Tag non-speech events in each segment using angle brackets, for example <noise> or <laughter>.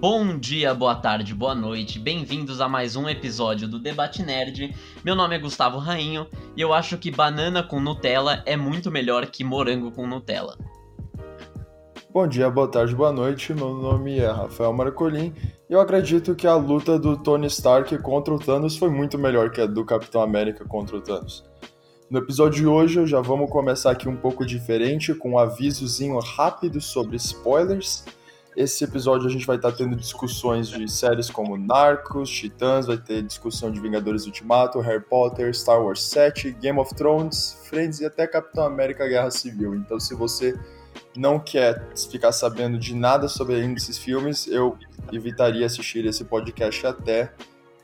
Bom dia, boa tarde, boa noite, bem-vindos a mais um episódio do Debate Nerd. Meu nome é Gustavo Rainho e eu acho que banana com Nutella é muito melhor que morango com Nutella. Bom dia, boa tarde, boa noite. Meu nome é Rafael Marcolin e eu acredito que a luta do Tony Stark contra o Thanos foi muito melhor que a do Capitão América contra o Thanos. No episódio de hoje, já vamos começar aqui um pouco diferente, com um avisozinho rápido sobre spoilers. Esse episódio a gente vai estar tendo discussões de séries como Narcos, Titãs, vai ter discussão de Vingadores Ultimato, Harry Potter, Star Wars 7, Game of Thrones, Friends e até Capitão América Guerra Civil. Então, se você não quer ficar sabendo de nada sobre esses filmes, eu evitaria assistir esse podcast até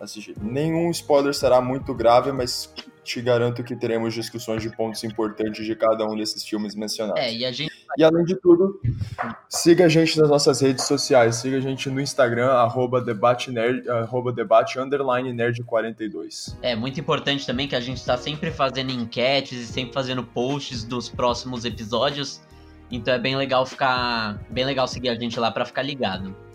assistir. Nenhum spoiler será muito grave, mas te garanto que teremos discussões de pontos importantes de cada um desses filmes mencionados. É, e a gente. E além de tudo, siga a gente nas nossas redes sociais. Siga a gente no Instagram, arroba debate, nerd, arroba debate underline nerd42. É muito importante também que a gente está sempre fazendo enquetes e sempre fazendo posts dos próximos episódios. Então é bem legal ficar. Bem legal seguir a gente lá para ficar ligado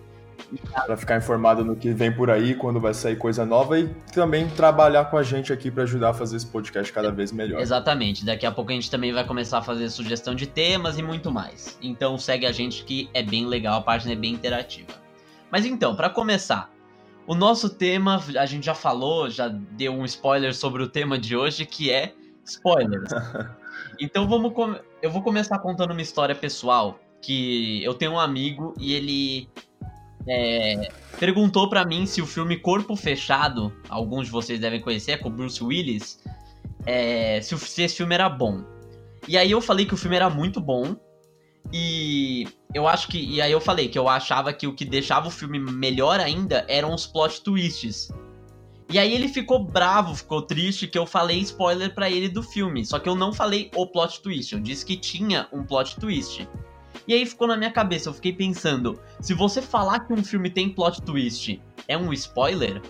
para ficar informado no que vem por aí, quando vai sair coisa nova e também trabalhar com a gente aqui para ajudar a fazer esse podcast cada vez melhor. Exatamente. Daqui a pouco a gente também vai começar a fazer sugestão de temas e muito mais. Então segue a gente que é bem legal, a página é bem interativa. Mas então, para começar, o nosso tema, a gente já falou, já deu um spoiler sobre o tema de hoje, que é spoilers. <laughs> então vamos eu vou começar contando uma história pessoal que eu tenho um amigo e ele é, perguntou para mim se o filme Corpo Fechado, alguns de vocês devem conhecer, é com Bruce Willis, é, se, se esse filme era bom. E aí eu falei que o filme era muito bom. E eu acho que. E aí eu falei que eu achava que o que deixava o filme melhor ainda eram os plot twists. E aí ele ficou bravo, ficou triste que eu falei spoiler para ele do filme. Só que eu não falei o plot twist, eu disse que tinha um plot twist. E aí ficou na minha cabeça, eu fiquei pensando, se você falar que um filme tem plot twist, é um spoiler?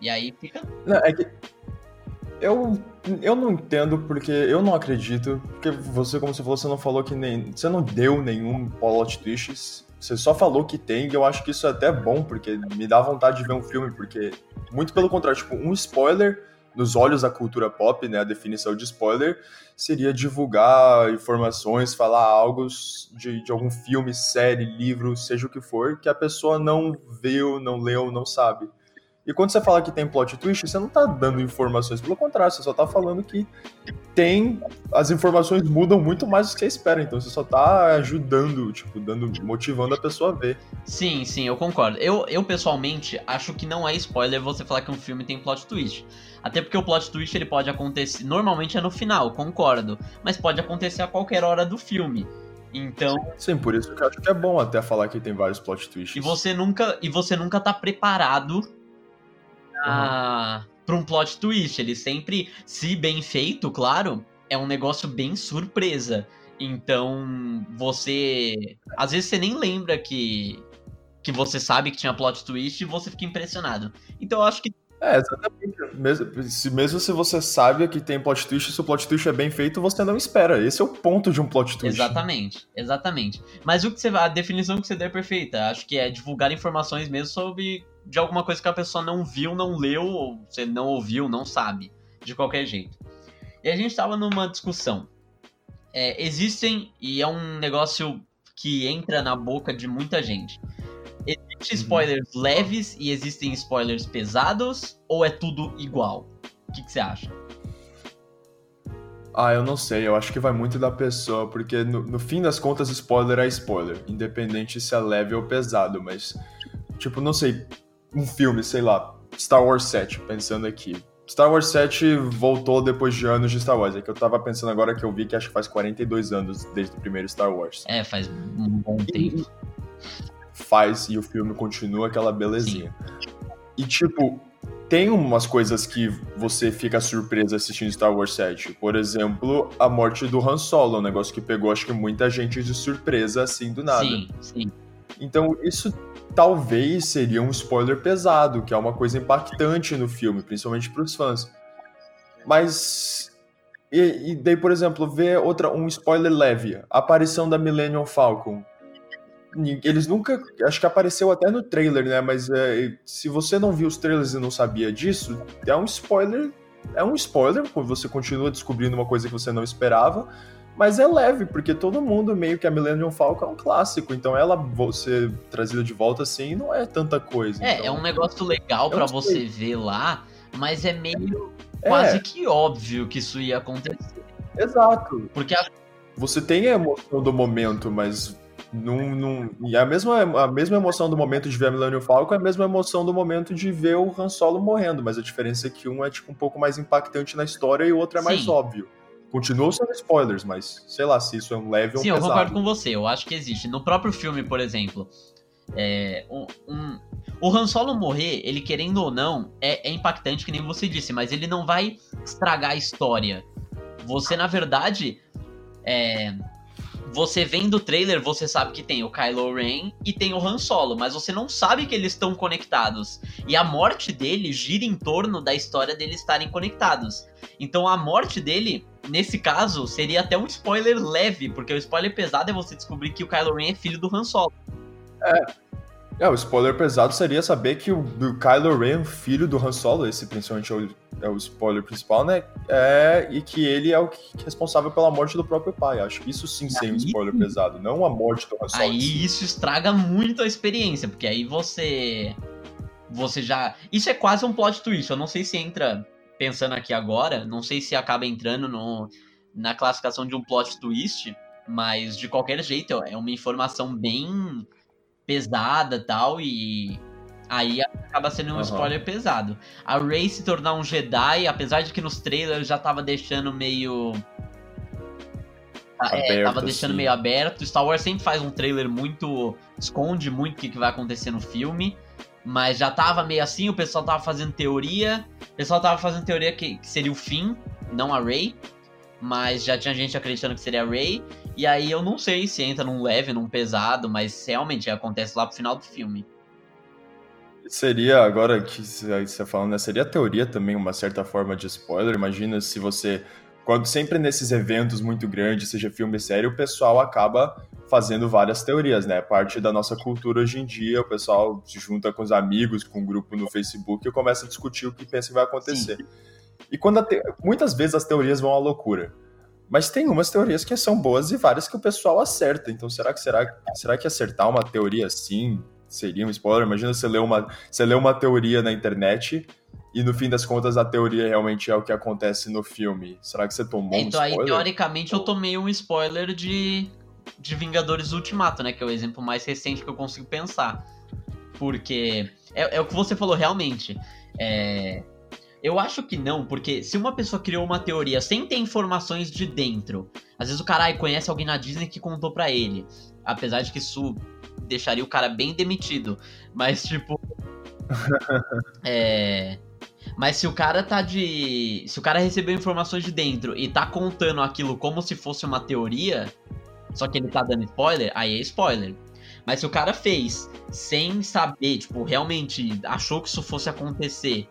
E aí fica. Não, é que. Eu, eu não entendo porque eu não acredito. Porque você, como você falou, você não falou que nem. Você não deu nenhum plot twist. Você só falou que tem, e eu acho que isso é até bom, porque me dá vontade de ver um filme, porque. Muito pelo contrário, tipo, um spoiler nos olhos da cultura pop, né, a definição de spoiler, seria divulgar informações, falar algo de, de algum filme, série, livro, seja o que for, que a pessoa não viu, não leu, não sabe. E quando você fala que tem plot twist, você não tá dando informações, pelo contrário, você só tá falando que tem. As informações mudam muito mais do que você espera, então você só tá ajudando, tipo, dando, motivando a pessoa a ver. Sim, sim, eu concordo. Eu, eu pessoalmente acho que não é spoiler você falar que um filme tem plot twist. Até porque o plot twist ele pode acontecer. Normalmente é no final, concordo. Mas pode acontecer a qualquer hora do filme. Então. Sim, por isso que eu acho que é bom até falar que tem vários plot twists. E você nunca, e você nunca tá preparado uhum. para um plot twist. Ele sempre, se bem feito, claro, é um negócio bem surpresa. Então, você. Às vezes você nem lembra que. Que você sabe que tinha plot twist e você fica impressionado. Então eu acho que é, exatamente. Mesmo se, mesmo se você sabe que tem plot twist, se o plot twist é bem feito, você não espera. Esse é o ponto de um plot twist. Exatamente, exatamente. Mas o que você a definição que você deu é perfeita. Acho que é divulgar informações mesmo sobre de alguma coisa que a pessoa não viu, não leu, ou você não ouviu, não sabe, de qualquer jeito. E a gente estava numa discussão. É, existem, e é um negócio que entra na boca de muita gente. Existem uhum. spoilers uhum. leves e existem spoilers pesados, ou é tudo igual? O que, que você acha? Ah, eu não sei, eu acho que vai muito da pessoa, porque no, no, fim das contas, spoiler é spoiler, independente se é leve ou pesado, mas, tipo, não sei, um filme, sei lá, Star Wars 7, pensando aqui. Star Wars 7 voltou depois de anos de Star Wars. É que eu tava pensando agora que eu vi que acho que faz 42 anos desde o primeiro Star Wars. É, faz um bom tempo. faz e o filme continua aquela belezinha. Sim. E tipo, tem umas coisas que você fica surpresa assistindo Star Wars 7. Por exemplo, a morte do Han Solo, um negócio que pegou acho que muita gente de surpresa assim do nada. Sim, sim. Então, isso talvez seria um spoiler pesado, que é uma coisa impactante no filme, principalmente para os fãs. Mas e, e, daí, por exemplo, ver outra um spoiler leve, a aparição da Millennium Falcon. eles nunca. Acho que apareceu até no trailer, né? Mas é, se você não viu os trailers e não sabia disso, é um spoiler. É um spoiler, você continua descobrindo uma coisa que você não esperava. Mas é leve, porque todo mundo meio que a Millennium Falcon é um clássico, então ela você trazida de volta assim não é tanta coisa. É, então... é um negócio legal para você ver lá, mas é meio é. quase que óbvio que isso ia acontecer. Exato. Porque a... você tem a emoção do momento, mas num, num, e a mesma, a mesma emoção do momento de ver a Millennium Falcon é a mesma emoção do momento de ver o Han Solo morrendo, mas a diferença é que um é tipo um pouco mais impactante na história e o outro é mais Sim. óbvio. Continuam sendo spoilers, mas sei lá se isso é um leve ou Sim, um eu concordo com você. Eu acho que existe. No próprio filme, por exemplo, é, um, um, o Han Solo morrer, ele querendo ou não, é, é impactante, que nem você disse, mas ele não vai estragar a história. Você, na verdade, é, você vendo o trailer, você sabe que tem o Kylo Ren e tem o Han Solo, mas você não sabe que eles estão conectados. E a morte dele gira em torno da história deles estarem conectados. Então a morte dele, nesse caso, seria até um spoiler leve, porque o spoiler pesado é você descobrir que o Kylo Ren é filho do Han Solo. É, é, o spoiler pesado seria saber que o, o Kylo Ren, filho do Han Solo, esse principalmente é o, é o spoiler principal, né? É, e que ele é o que, é responsável pela morte do próprio pai. Acho que isso sim seria um spoiler pesado, não a morte do Han Solo. Aí isso estraga muito a experiência, porque aí você. Você já. Isso é quase um plot twist. Eu não sei se entra pensando aqui agora, não sei se acaba entrando no, na classificação de um plot twist, mas de qualquer jeito é uma informação bem pesada tal, e aí acaba sendo um uhum. spoiler pesado. A Rey se tornar um Jedi, apesar de que nos trailers já tava deixando meio. Aberto, é, tava deixando assim. meio aberto. Star Wars sempre faz um trailer muito. esconde muito o que, que vai acontecer no filme. Mas já tava meio assim, o pessoal tava fazendo teoria. O pessoal tava fazendo teoria que, que seria o fim, não a Rey mas já tinha gente acreditando que seria a Rey. E aí eu não sei se entra num leve, num pesado, mas realmente acontece lá pro final do filme. Seria, agora que você tá falando, né, seria teoria também uma certa forma de spoiler. Imagina se você. Quando sempre nesses eventos muito grandes, seja filme sério, o pessoal acaba fazendo várias teorias, né? Parte da nossa cultura hoje em dia, o pessoal se junta com os amigos, com um grupo no Facebook e começa a discutir o que pensa que vai acontecer. Sim. E quando te... muitas vezes as teorias vão à loucura. Mas tem umas teorias que são boas e várias que o pessoal acerta. Então, será que será, será que acertar uma teoria assim seria um spoiler? Imagina você ler uma, você lê uma teoria na internet e no fim das contas a teoria realmente é o que acontece no filme. Será que você tomou então, um spoiler? Então aí, teoricamente, eu tomei um spoiler de, de Vingadores Ultimato, né? Que é o exemplo mais recente que eu consigo pensar. Porque é, é o que você falou realmente. É, eu acho que não, porque se uma pessoa criou uma teoria sem ter informações de dentro, às vezes o cara conhece alguém na Disney que contou para ele. Apesar de que isso deixaria o cara bem demitido. Mas, tipo. <laughs> é. Mas se o cara tá de. Se o cara recebeu informações de dentro e tá contando aquilo como se fosse uma teoria, só que ele tá dando spoiler, aí é spoiler. Mas se o cara fez sem saber, tipo, realmente achou que isso fosse acontecer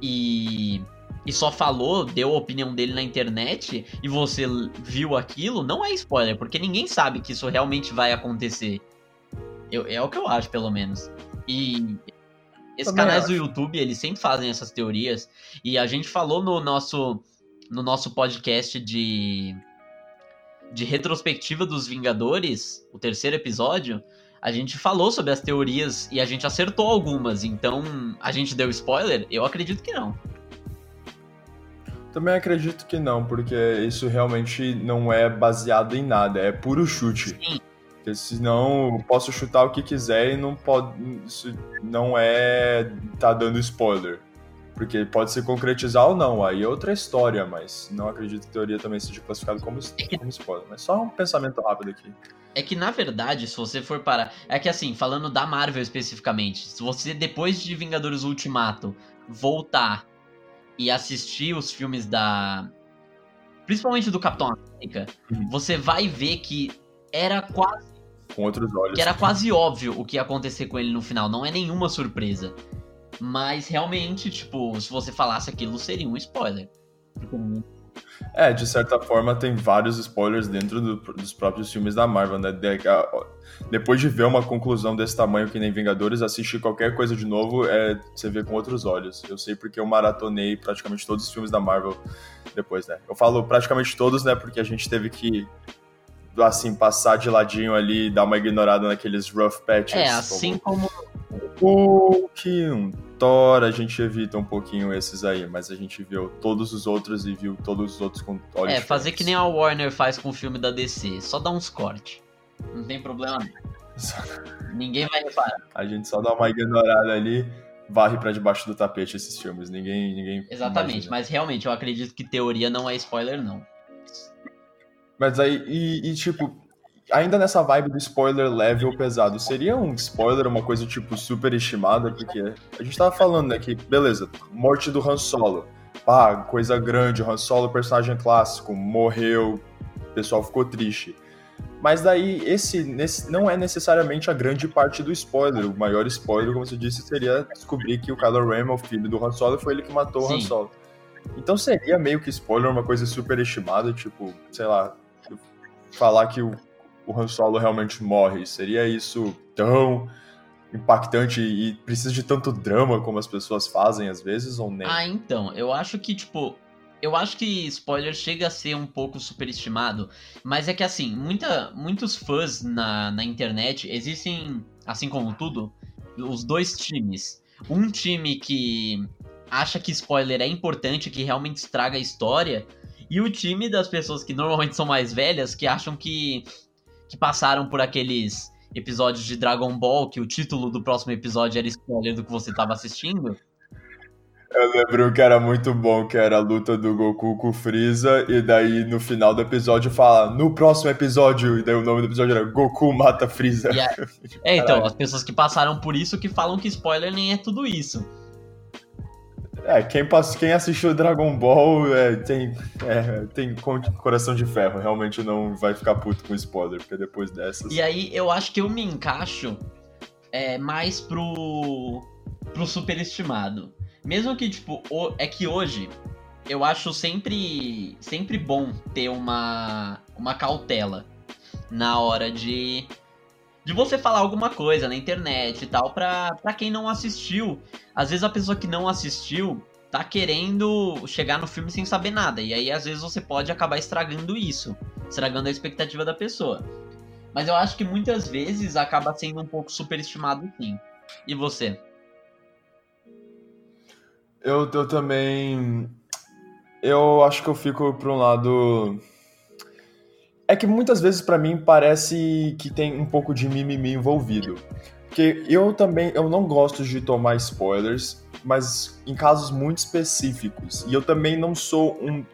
e, e só falou, deu a opinião dele na internet e você viu aquilo, não é spoiler, porque ninguém sabe que isso realmente vai acontecer. Eu, é o que eu acho, pelo menos. E esses Também canais acho. do YouTube, eles sempre fazem essas teorias. E a gente falou no nosso, no nosso podcast de, de retrospectiva dos Vingadores, o terceiro episódio, a gente falou sobre as teorias e a gente acertou algumas, então a gente deu spoiler? Eu acredito que não. Também acredito que não, porque isso realmente não é baseado em nada, é puro chute. Sim. Porque senão eu posso chutar o que quiser e não pode. Isso não é. tá dando spoiler. Porque pode se concretizar ou não, aí é outra história, mas não acredito que a teoria também seja classificada como, como spoiler. Mas só um pensamento rápido aqui. É que, na verdade, se você for parar. É que assim, falando da Marvel especificamente, se você, depois de Vingadores Ultimato, voltar e assistir os filmes da. Principalmente do Capitão América, uhum. você vai ver que era quase. Com outros olhos. Que era quase óbvio o que ia acontecer com ele no final. Não é nenhuma surpresa. Mas realmente, tipo, se você falasse aquilo, seria um spoiler. É, de certa forma tem vários spoilers dentro do, dos próprios filmes da Marvel, né? De, a, depois de ver uma conclusão desse tamanho que nem Vingadores, assistir qualquer coisa de novo é você vê com outros olhos. Eu sei porque eu maratonei praticamente todos os filmes da Marvel depois, né? Eu falo praticamente todos, né? Porque a gente teve que assim, passar de ladinho ali, dar uma ignorada naqueles rough patches. É, assim como. O que um Thor, a gente evita um pouquinho esses aí, mas a gente viu todos os outros e viu todos os outros com olhos É, fazer que nem a Warner faz com o filme da DC, só dá uns cortes. Não tem problema Ninguém vai reparar. A gente só dá uma ignorada ali, varre para debaixo do tapete esses filmes. Ninguém. ninguém Exatamente, imagina. mas realmente eu acredito que teoria não é spoiler, não. Mas aí, e, e, tipo, ainda nessa vibe do spoiler level pesado, seria um spoiler uma coisa, tipo, super estimada? Porque a gente tava falando, né, que, beleza, morte do Han Solo. Pá, coisa grande, Han Solo, personagem clássico, morreu, o pessoal ficou triste. Mas daí, esse, nesse, não é necessariamente a grande parte do spoiler. O maior spoiler, como você disse, seria descobrir que o Kylo Ren, o filho do Han Solo, foi ele que matou Sim. o Han Solo. Então seria meio que spoiler uma coisa super estimada, tipo, sei lá, falar que o, o Han Solo realmente morre. Seria isso tão impactante e precisa de tanto drama como as pessoas fazem às vezes ou nem? Ah, então, eu acho que, tipo, eu acho que spoiler chega a ser um pouco superestimado, mas é que assim, muita, muitos fãs na, na internet existem, assim como tudo, os dois times. Um time que acha que spoiler é importante, que realmente estraga a história, e o time das pessoas que normalmente são mais velhas, que acham que, que passaram por aqueles episódios de Dragon Ball, que o título do próximo episódio era spoiler do que você estava assistindo. Eu lembro que era muito bom, que era a luta do Goku com o Freeza, e daí no final do episódio fala, no próximo episódio, e daí o nome do episódio era Goku mata Freeza. Yeah. <laughs> É, então, as pessoas que passaram por isso que falam que spoiler nem é tudo isso. É, quem, passou, quem assistiu Dragon Ball é, tem, é, tem coração de ferro, realmente não vai ficar puto com spoiler, porque depois dessas. E aí eu acho que eu me encaixo é, mais pro, pro superestimado. Mesmo que, tipo, o, é que hoje eu acho sempre, sempre bom ter uma, uma cautela na hora de de você falar alguma coisa na internet e tal pra, pra quem não assistiu. Às vezes a pessoa que não assistiu tá querendo chegar no filme sem saber nada. E aí às vezes você pode acabar estragando isso, estragando a expectativa da pessoa. Mas eu acho que muitas vezes acaba sendo um pouco superestimado sim. E você? Eu, eu também. Eu acho que eu fico por um lado é que muitas vezes para mim parece que tem um pouco de mimimi envolvido. Porque eu também, eu não gosto de tomar spoilers, mas em casos muito específicos. E eu também não sou um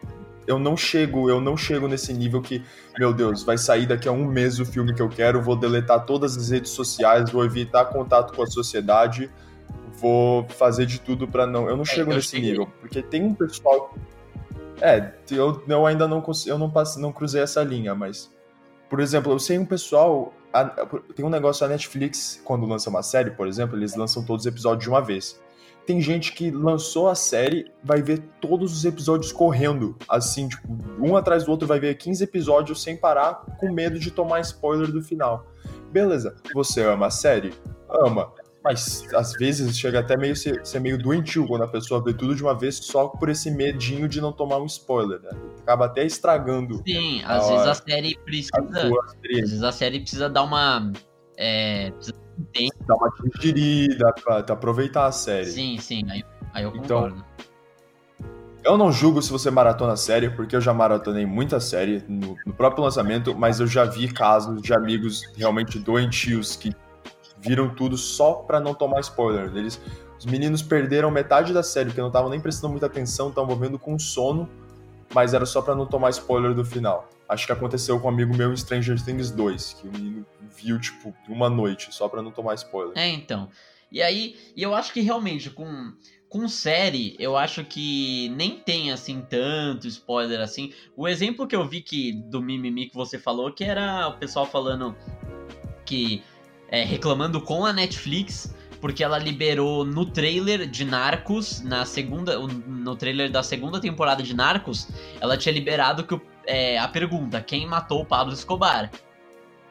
eu não chego, eu não chego nesse nível que, meu Deus, vai sair daqui a um mês o filme que eu quero, vou deletar todas as redes sociais, vou evitar contato com a sociedade, vou fazer de tudo para não. Eu não é, chego eu nesse cheguei. nível, porque tem um pessoal é, eu, eu ainda não eu não, passe, não cruzei essa linha, mas. Por exemplo, eu sei um pessoal. A, tem um negócio a Netflix, quando lança uma série, por exemplo, eles lançam todos os episódios de uma vez. Tem gente que lançou a série, vai ver todos os episódios correndo, assim, tipo, um atrás do outro, vai ver 15 episódios sem parar, com medo de tomar spoiler do final. Beleza, você ama a série? Ama. Mas às vezes chega até meio ser, ser, meio doentio quando a pessoa vê tudo de uma vez só por esse medinho de não tomar um spoiler, né? Acaba até estragando. Sim, às vezes a série precisa. Às vezes a série precisa dar uma. É, precisa dar uma digerida pra, pra, aproveitar a série. Sim, sim, aí, aí eu então, concordo. Então, eu não julgo se você maratona a série, porque eu já maratonei muita série no, no próprio lançamento, mas eu já vi casos de amigos realmente doentios que viram tudo só para não tomar spoiler. Eles, os meninos perderam metade da série, porque não estavam nem prestando muita atenção, estavam vendo com sono, mas era só para não tomar spoiler do final. Acho que aconteceu com um amigo meu em Stranger Things 2, que o menino viu, tipo, uma noite, só para não tomar spoiler. É, então. E aí, eu acho que realmente, com, com série, eu acho que nem tem, assim, tanto spoiler assim. O exemplo que eu vi que do mimimi que você falou, que era o pessoal falando que é, reclamando com a Netflix porque ela liberou no trailer de Narcos, na segunda, no trailer da segunda temporada de Narcos, ela tinha liberado que é, a pergunta: quem matou o Pablo Escobar?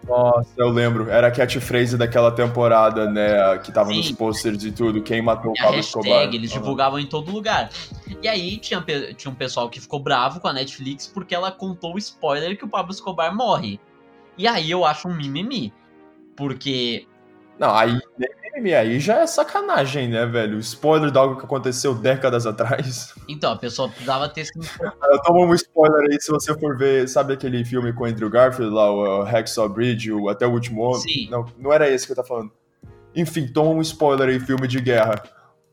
Nossa, eu lembro. Era a catchphrase daquela temporada, né? Que tava Sim. nos posters e tudo. Quem matou o Pablo hashtag, Escobar. Eles divulgavam em todo lugar. E aí tinha, tinha um pessoal que ficou bravo com a Netflix porque ela contou o spoiler que o Pablo Escobar morre. E aí eu acho um mimimi. Porque. Não, aí aí já é sacanagem, né, velho? Spoiler de algo que aconteceu décadas atrás. Então, a pessoa precisava ter sido. <laughs> Eu tomo um spoiler aí se você for ver, sabe aquele filme com Andrew Garfield lá, o Hacksaw Bridge, o Até o Último Homem? Sim. Não, não era esse que eu tava falando. Enfim, toma um spoiler aí, filme de guerra.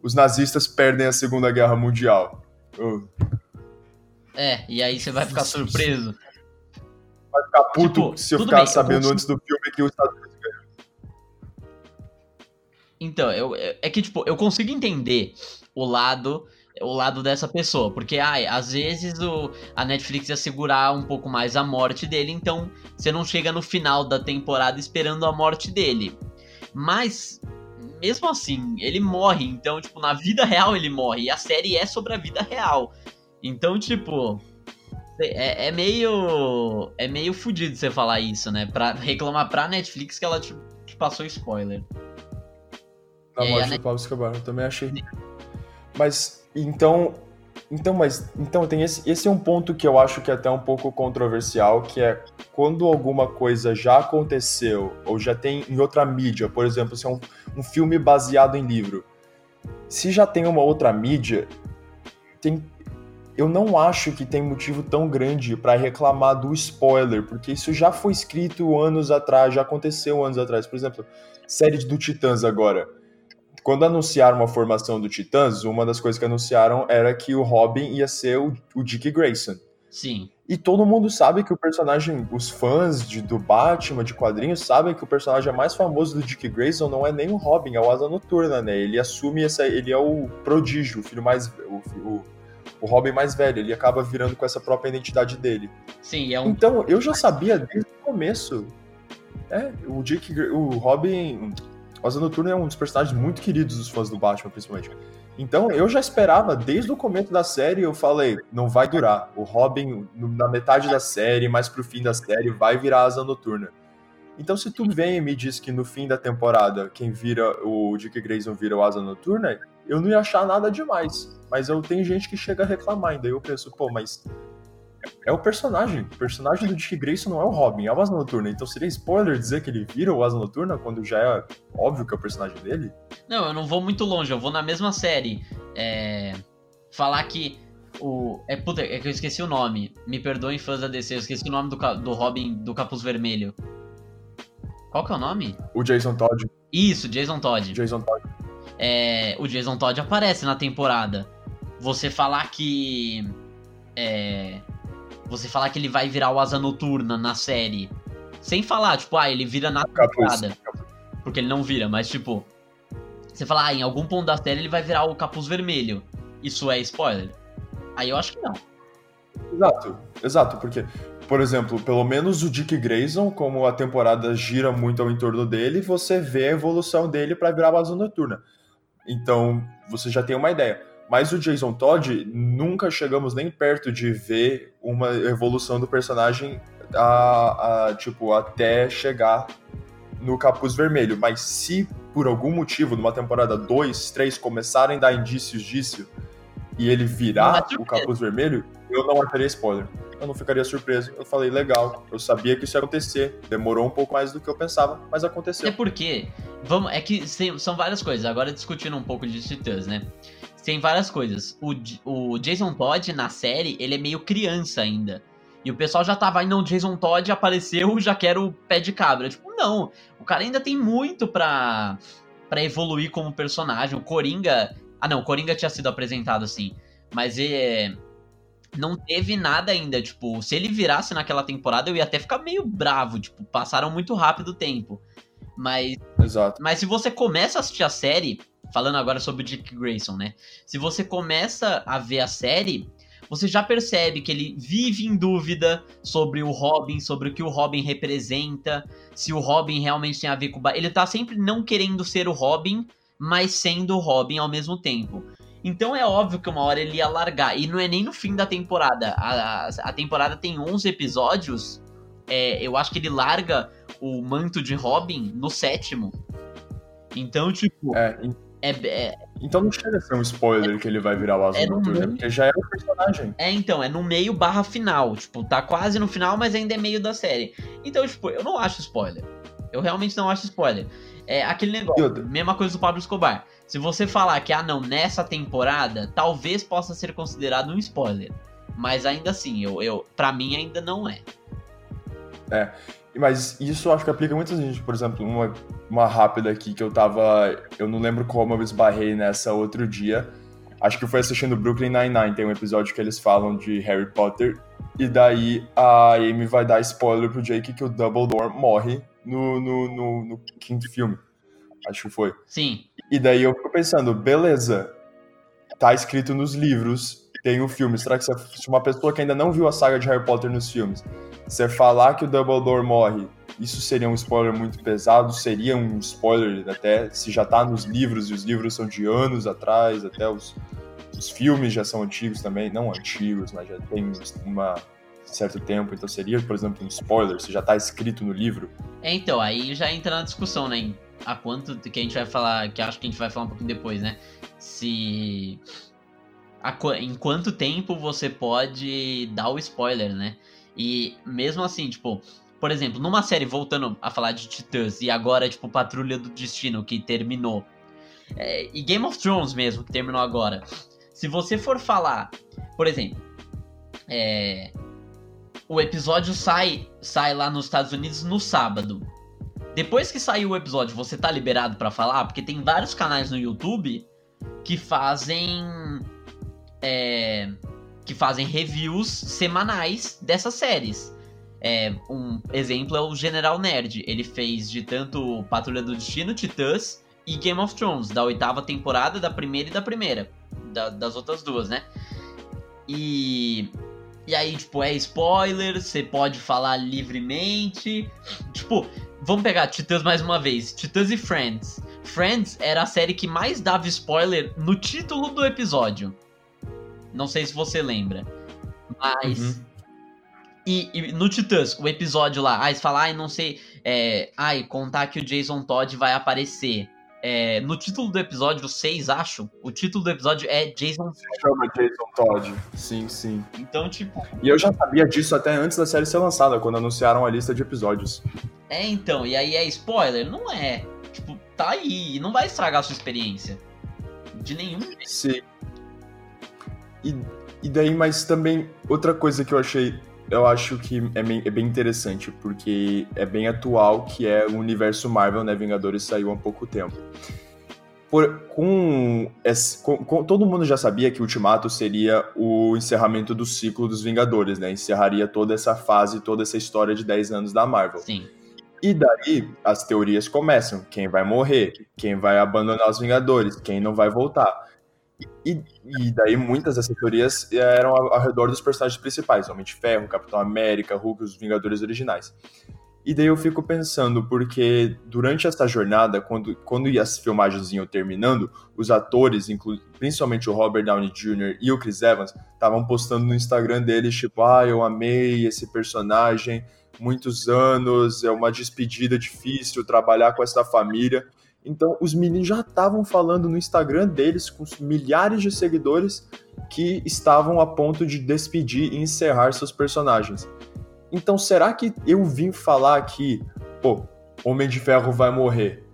Os nazistas perdem a Segunda Guerra Mundial. Uh. É, e aí você vai ficar surpreso. Vai ficar puto tipo, se eu ficar bem, sabendo eu antes do filme que os Estados Unidos então, eu, é que, tipo, eu consigo entender o lado o lado dessa pessoa, porque ai, às vezes o, a Netflix ia segurar um pouco mais a morte dele, então você não chega no final da temporada esperando a morte dele. Mas mesmo assim, ele morre, então tipo, na vida real ele morre, e a série é sobre a vida real. Então, tipo, é, é meio é meio fudido você falar isso, né? Pra reclamar pra Netflix que ela te, te passou spoiler. A morte é, do Pablo Escobar, eu também achei. Mas, então. Então, mas. Então, tem esse, esse é um ponto que eu acho que é até um pouco controversial, que é quando alguma coisa já aconteceu, ou já tem em outra mídia, por exemplo, se é um, um filme baseado em livro. Se já tem uma outra mídia, tem, eu não acho que tem motivo tão grande para reclamar do spoiler, porque isso já foi escrito anos atrás, já aconteceu anos atrás. Por exemplo, série do Titãs agora quando anunciaram a formação do Titãs, uma das coisas que anunciaram era que o Robin ia ser o, o Dick Grayson. Sim. E todo mundo sabe que o personagem, os fãs de, do Batman, de quadrinhos, sabem que o personagem mais famoso do Dick Grayson não é nem o Robin, é o Asa Noturna, né? Ele assume essa. Ele é o prodígio, o filho mais. O, o, o Robin mais velho, ele acaba virando com essa própria identidade dele. Sim, é um. Então, eu já sabia desde o começo. É, o Dick. O Robin. O Asa Noturna é um dos personagens muito queridos dos fãs do Batman, principalmente. Então eu já esperava, desde o começo da série, eu falei, não vai durar. O Robin, na metade da série, mais pro fim da série, vai virar Asa Noturna. Então se tu vem e me diz que no fim da temporada, quem vira o Dick Grayson vira o Asa Noturna, eu não ia achar nada demais. Mas eu tenho gente que chega a reclamar, daí eu penso, pô, mas é o personagem. O personagem do Dick Grayson não é o Robin, é o Asa Noturna. Então seria spoiler dizer que ele vira o Asa Noturna quando já é óbvio que é o personagem dele? Não, eu não vou muito longe, eu vou na mesma série. É... Falar que o. É, puta, é que eu esqueci o nome. Me perdoem, fãs da DC, eu esqueci o nome do, do Robin do Capuz Vermelho. Qual que é o nome? O Jason Todd. Isso, Jason Todd. Jason Todd. É, o Jason Todd aparece na temporada. Você falar que. É, você falar que ele vai virar o Asa Noturna na série. Sem falar, tipo, ah, ele vira na temporada. Porque ele não vira, mas tipo. Você falar, ah, em algum ponto da série ele vai virar o capuz vermelho. Isso é spoiler? Aí eu acho que não. Exato, exato, porque, por exemplo, pelo menos o Dick Grayson, como a temporada gira muito ao entorno dele, você vê a evolução dele para virar a Asa Noturna. Então, você já tem uma ideia. Mas o Jason Todd, nunca chegamos nem perto de ver uma evolução do personagem a, a, tipo, até chegar no capuz vermelho. Mas se por algum motivo, numa temporada 2, 3, começarem a dar indícios disso e ele virar o capuz vermelho, eu não acharia spoiler. Eu não ficaria surpreso. Eu falei, legal, eu sabia que isso ia acontecer. Demorou um pouco mais do que eu pensava, mas aconteceu. É porque, vamos, é que são várias coisas. Agora discutindo um pouco de Titãs, né? Tem várias coisas. O, o Jason Todd na série, ele é meio criança ainda. E o pessoal já tava, não, Jason Todd apareceu, <laughs> já quero o pé de cabra. Tipo, não, o cara ainda tem muito pra, pra evoluir como personagem. O Coringa. Ah, não, o Coringa tinha sido apresentado assim. Mas é. Não teve nada ainda. Tipo, se ele virasse naquela temporada, eu ia até ficar meio bravo. Tipo, passaram muito rápido o tempo. Mas. Exato. Mas se você começa a assistir a série, falando agora sobre o Dick Grayson, né? Se você começa a ver a série, você já percebe que ele vive em dúvida sobre o Robin, sobre o que o Robin representa, se o Robin realmente tem a ver com o. Ele tá sempre não querendo ser o Robin, mas sendo Robin ao mesmo tempo. Então é óbvio que uma hora ele ia largar. E não é nem no fim da temporada. A, a, a temporada tem 11 episódios. É, eu acho que ele larga o manto de Robin no sétimo. Então, tipo. É, é, é, então não chega a ser um spoiler é, que ele vai virar o Asa é Noturna, porque já é o personagem. É, então, é no meio barra final. Tipo, tá quase no final, mas ainda é meio da série. Então, tipo, eu não acho spoiler. Eu realmente não acho spoiler. É aquele negócio, mesma coisa do Pablo Escobar. Se você falar que, ah, não, nessa temporada, talvez possa ser considerado um spoiler. Mas ainda assim, eu, eu para mim ainda não é. É. Mas isso acho que aplica muita gente. Por exemplo, uma, uma rápida aqui que eu tava. Eu não lembro como eu esbarrei nessa outro dia. Acho que foi assistindo Brooklyn Nine-Nine. Tem um episódio que eles falam de Harry Potter. E daí a Amy vai dar spoiler pro Jake que o Dumbledore morre no, no, no, no quinto filme. Acho que foi. Sim. E daí eu fico pensando, beleza. Tá escrito nos livros, tem o filme. Será que se uma pessoa que ainda não viu a saga de Harry Potter nos filmes você falar que o Dumbledore morre, isso seria um spoiler muito pesado, seria um spoiler até se já tá nos livros, e os livros são de anos atrás, até os, os filmes já são antigos também, não antigos, mas já tem uma certo tempo, então seria, por exemplo, um spoiler, se já tá escrito no livro. É, então, aí já entra na discussão, né? A quanto que a gente vai falar, que acho que a gente vai falar um pouquinho depois, né? Se. Em quanto tempo você pode dar o spoiler, né? E mesmo assim, tipo, por exemplo, numa série, voltando a falar de Titãs, e agora, tipo, Patrulha do Destino, que terminou. É, e Game of Thrones mesmo, que terminou agora. Se você for falar, por exemplo, é, o episódio sai, sai lá nos Estados Unidos no sábado. Depois que saiu o episódio, você tá liberado para falar? Porque tem vários canais no YouTube que fazem. É, que fazem reviews semanais dessas séries. É, um exemplo é o General Nerd. Ele fez de tanto Patrulha do Destino, Titãs e Game of Thrones, da oitava temporada, da primeira e da primeira. Da, das outras duas, né? E. E aí, tipo, é spoiler, você pode falar livremente. Tipo, vamos pegar Titãs mais uma vez. Titãs e Friends. Friends era a série que mais dava spoiler no título do episódio. Não sei se você lembra. Mas. Uhum. E, e, no Titãs, o episódio lá, aí você fala, ai, não sei. É, ai, contar que o Jason Todd vai aparecer. É, no título do episódio 6, acho, o título do episódio é Jason Se chama Jason Todd. Sim, sim. Então, tipo. E eu já sabia disso até antes da série ser lançada, quando anunciaram a lista de episódios. É, então, e aí é spoiler? Não é. Tipo, tá aí, não vai estragar a sua experiência. De nenhum jeito. Sim. E, e daí, mas também, outra coisa que eu achei, eu acho que é bem, é bem interessante, porque é bem atual, que é o universo Marvel, né? Vingadores saiu há pouco tempo. Por, com, esse, com, com, todo mundo já sabia que Ultimato seria o encerramento do ciclo dos Vingadores, né? Encerraria toda essa fase, toda essa história de 10 anos da Marvel. Sim. E daí as teorias começam: quem vai morrer, quem vai abandonar os Vingadores, quem não vai voltar. E, e daí muitas dessas teorias eram ao, ao, redor dos personagens principais, Homem de Ferro, Capitão América, Hulk, os Vingadores originais. E daí eu fico pensando, porque durante essa jornada, quando, quando as filmagens iam terminando, os atores, principalmente o Robert Downey Jr. e o Chris Evans, estavam postando no Instagram deles, tipo, ah, eu amei esse personagem, muitos anos, é uma despedida difícil trabalhar com essa família. Então, os meninos já estavam falando no Instagram deles, com milhares de seguidores, que estavam a ponto de despedir e encerrar seus personagens. Então, será que eu vim falar aqui, pô, Homem de Ferro vai morrer?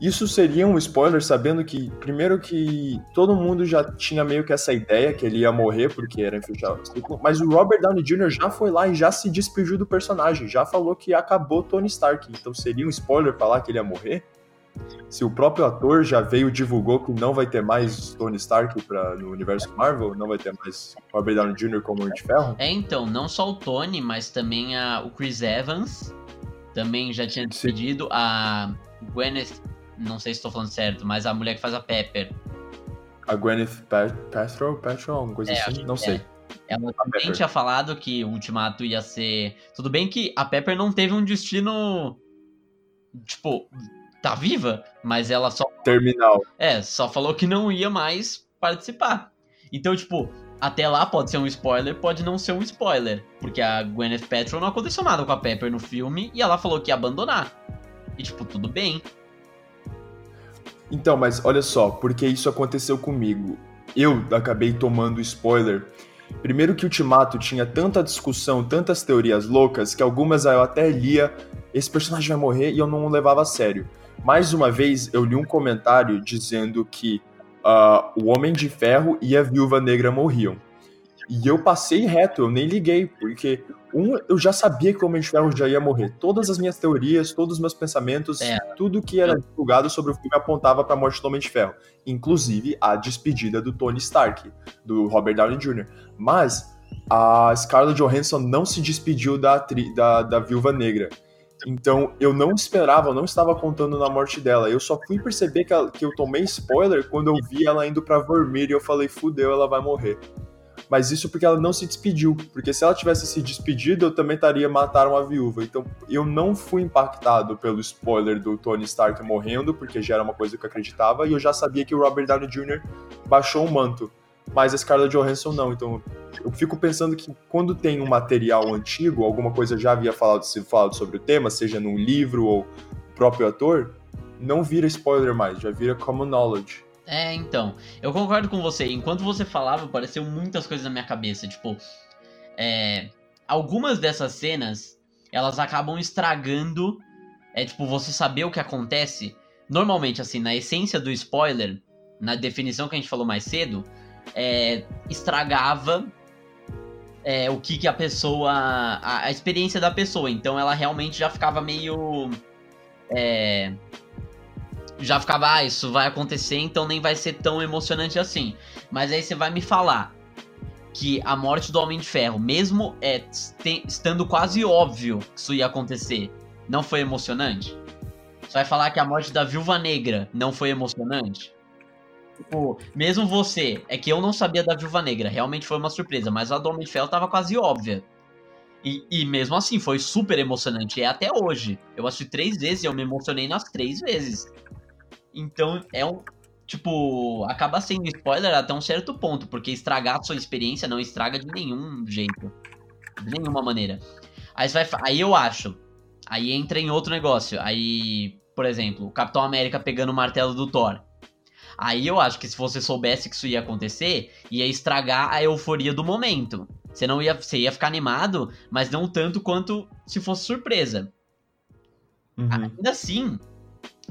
Isso seria um spoiler, sabendo que, primeiro, que todo mundo já tinha meio que essa ideia que ele ia morrer, porque era infiltrado mas o Robert Downey Jr. já foi lá e já se despediu do personagem, já falou que acabou Tony Stark. Então, seria um spoiler falar que ele ia morrer? Se o próprio ator já veio e divulgou que não vai ter mais Tony Stark pra, no universo Marvel, não vai ter mais Robert Downey Jr. como Homem de Ferro. É, então, não só o Tony, mas também a, o Chris Evans também já tinha despedido. A Gwyneth, não sei se estou falando certo, mas a mulher que faz a Pepper. A Gwyneth Paltrow, Paltrow, alguma coisa é, assim, não sei. É. Ela também tinha falado que o Ultimato ia ser. Tudo bem que a Pepper não teve um destino. Tipo, tá viva, mas ela só terminal. É, só falou que não ia mais participar. Então, tipo, até lá pode ser um spoiler, pode não ser um spoiler. Porque a Gwyneth Paltrow não aconteceu nada com a Pepper no filme e ela falou que ia abandonar. E, tipo, tudo bem. Então, mas olha só, porque isso aconteceu comigo. Eu acabei tomando spoiler. Primeiro que Ultimato tinha tanta discussão, tantas teorias loucas, que algumas eu até lia, esse personagem vai morrer e eu não levava a sério. Mais uma vez, eu li um comentário dizendo que uh, o Homem de Ferro e a Viúva Negra morriam. E eu passei reto, eu nem liguei, porque um, eu já sabia que o Homem de Ferro já ia morrer. Todas as minhas teorias, todos os meus pensamentos, é. tudo que era divulgado sobre o filme apontava para a morte do Homem de Ferro, inclusive a despedida do Tony Stark, do Robert Downey Jr. Mas a Scarlett Johansson não se despediu da, da, da Viúva Negra. Então eu não esperava, eu não estava contando na morte dela. Eu só fui perceber que, ela, que eu tomei spoiler quando eu vi ela indo pra Vermir e eu falei, fudeu, ela vai morrer. Mas isso porque ela não se despediu. Porque se ela tivesse se despedido, eu também estaria mataram a viúva. Então eu não fui impactado pelo spoiler do Tony Stark morrendo, porque já era uma coisa que eu acreditava, e eu já sabia que o Robert Downey Jr. baixou o manto mas a Scarlett Johansson não. Então eu fico pensando que quando tem um material antigo, alguma coisa já havia falado, falado sobre o tema, seja num livro ou próprio ator, não vira spoiler mais, já vira common knowledge. É, então, eu concordo com você. Enquanto você falava, apareceu muitas coisas na minha cabeça. Tipo, é, algumas dessas cenas, elas acabam estragando, é tipo, você saber o que acontece. Normalmente, assim, na essência do spoiler, na definição que a gente falou mais cedo, é, estragava é, o que, que a pessoa. A, a, experiência da pessoa. Então ela realmente já ficava meio. É, já ficava, ah, isso vai acontecer, então nem vai ser tão emocionante assim. Mas aí você vai me falar que a morte do Homem de Ferro, mesmo é, estando quase óbvio que isso ia acontecer, não foi emocionante? Você vai falar que a morte da Viúva Negra não foi emocionante? Tipo, mesmo você, é que eu não sabia da Viúva Negra, realmente foi uma surpresa, mas a do Homem de Ferro tava quase óbvia. E, e mesmo assim, foi super emocionante, é até hoje. Eu assisti três vezes e eu me emocionei nas três vezes. Então, é um. Tipo, acaba sendo spoiler até um certo ponto, porque estragar a sua experiência não estraga de nenhum jeito. De nenhuma maneira. Aí, vai, aí eu acho. Aí entra em outro negócio. Aí, por exemplo, o Capitão América pegando o martelo do Thor. Aí eu acho que se você soubesse que isso ia acontecer, ia estragar a euforia do momento. Você não ia, você ia ficar animado, mas não tanto quanto se fosse surpresa. Uhum. Ainda assim,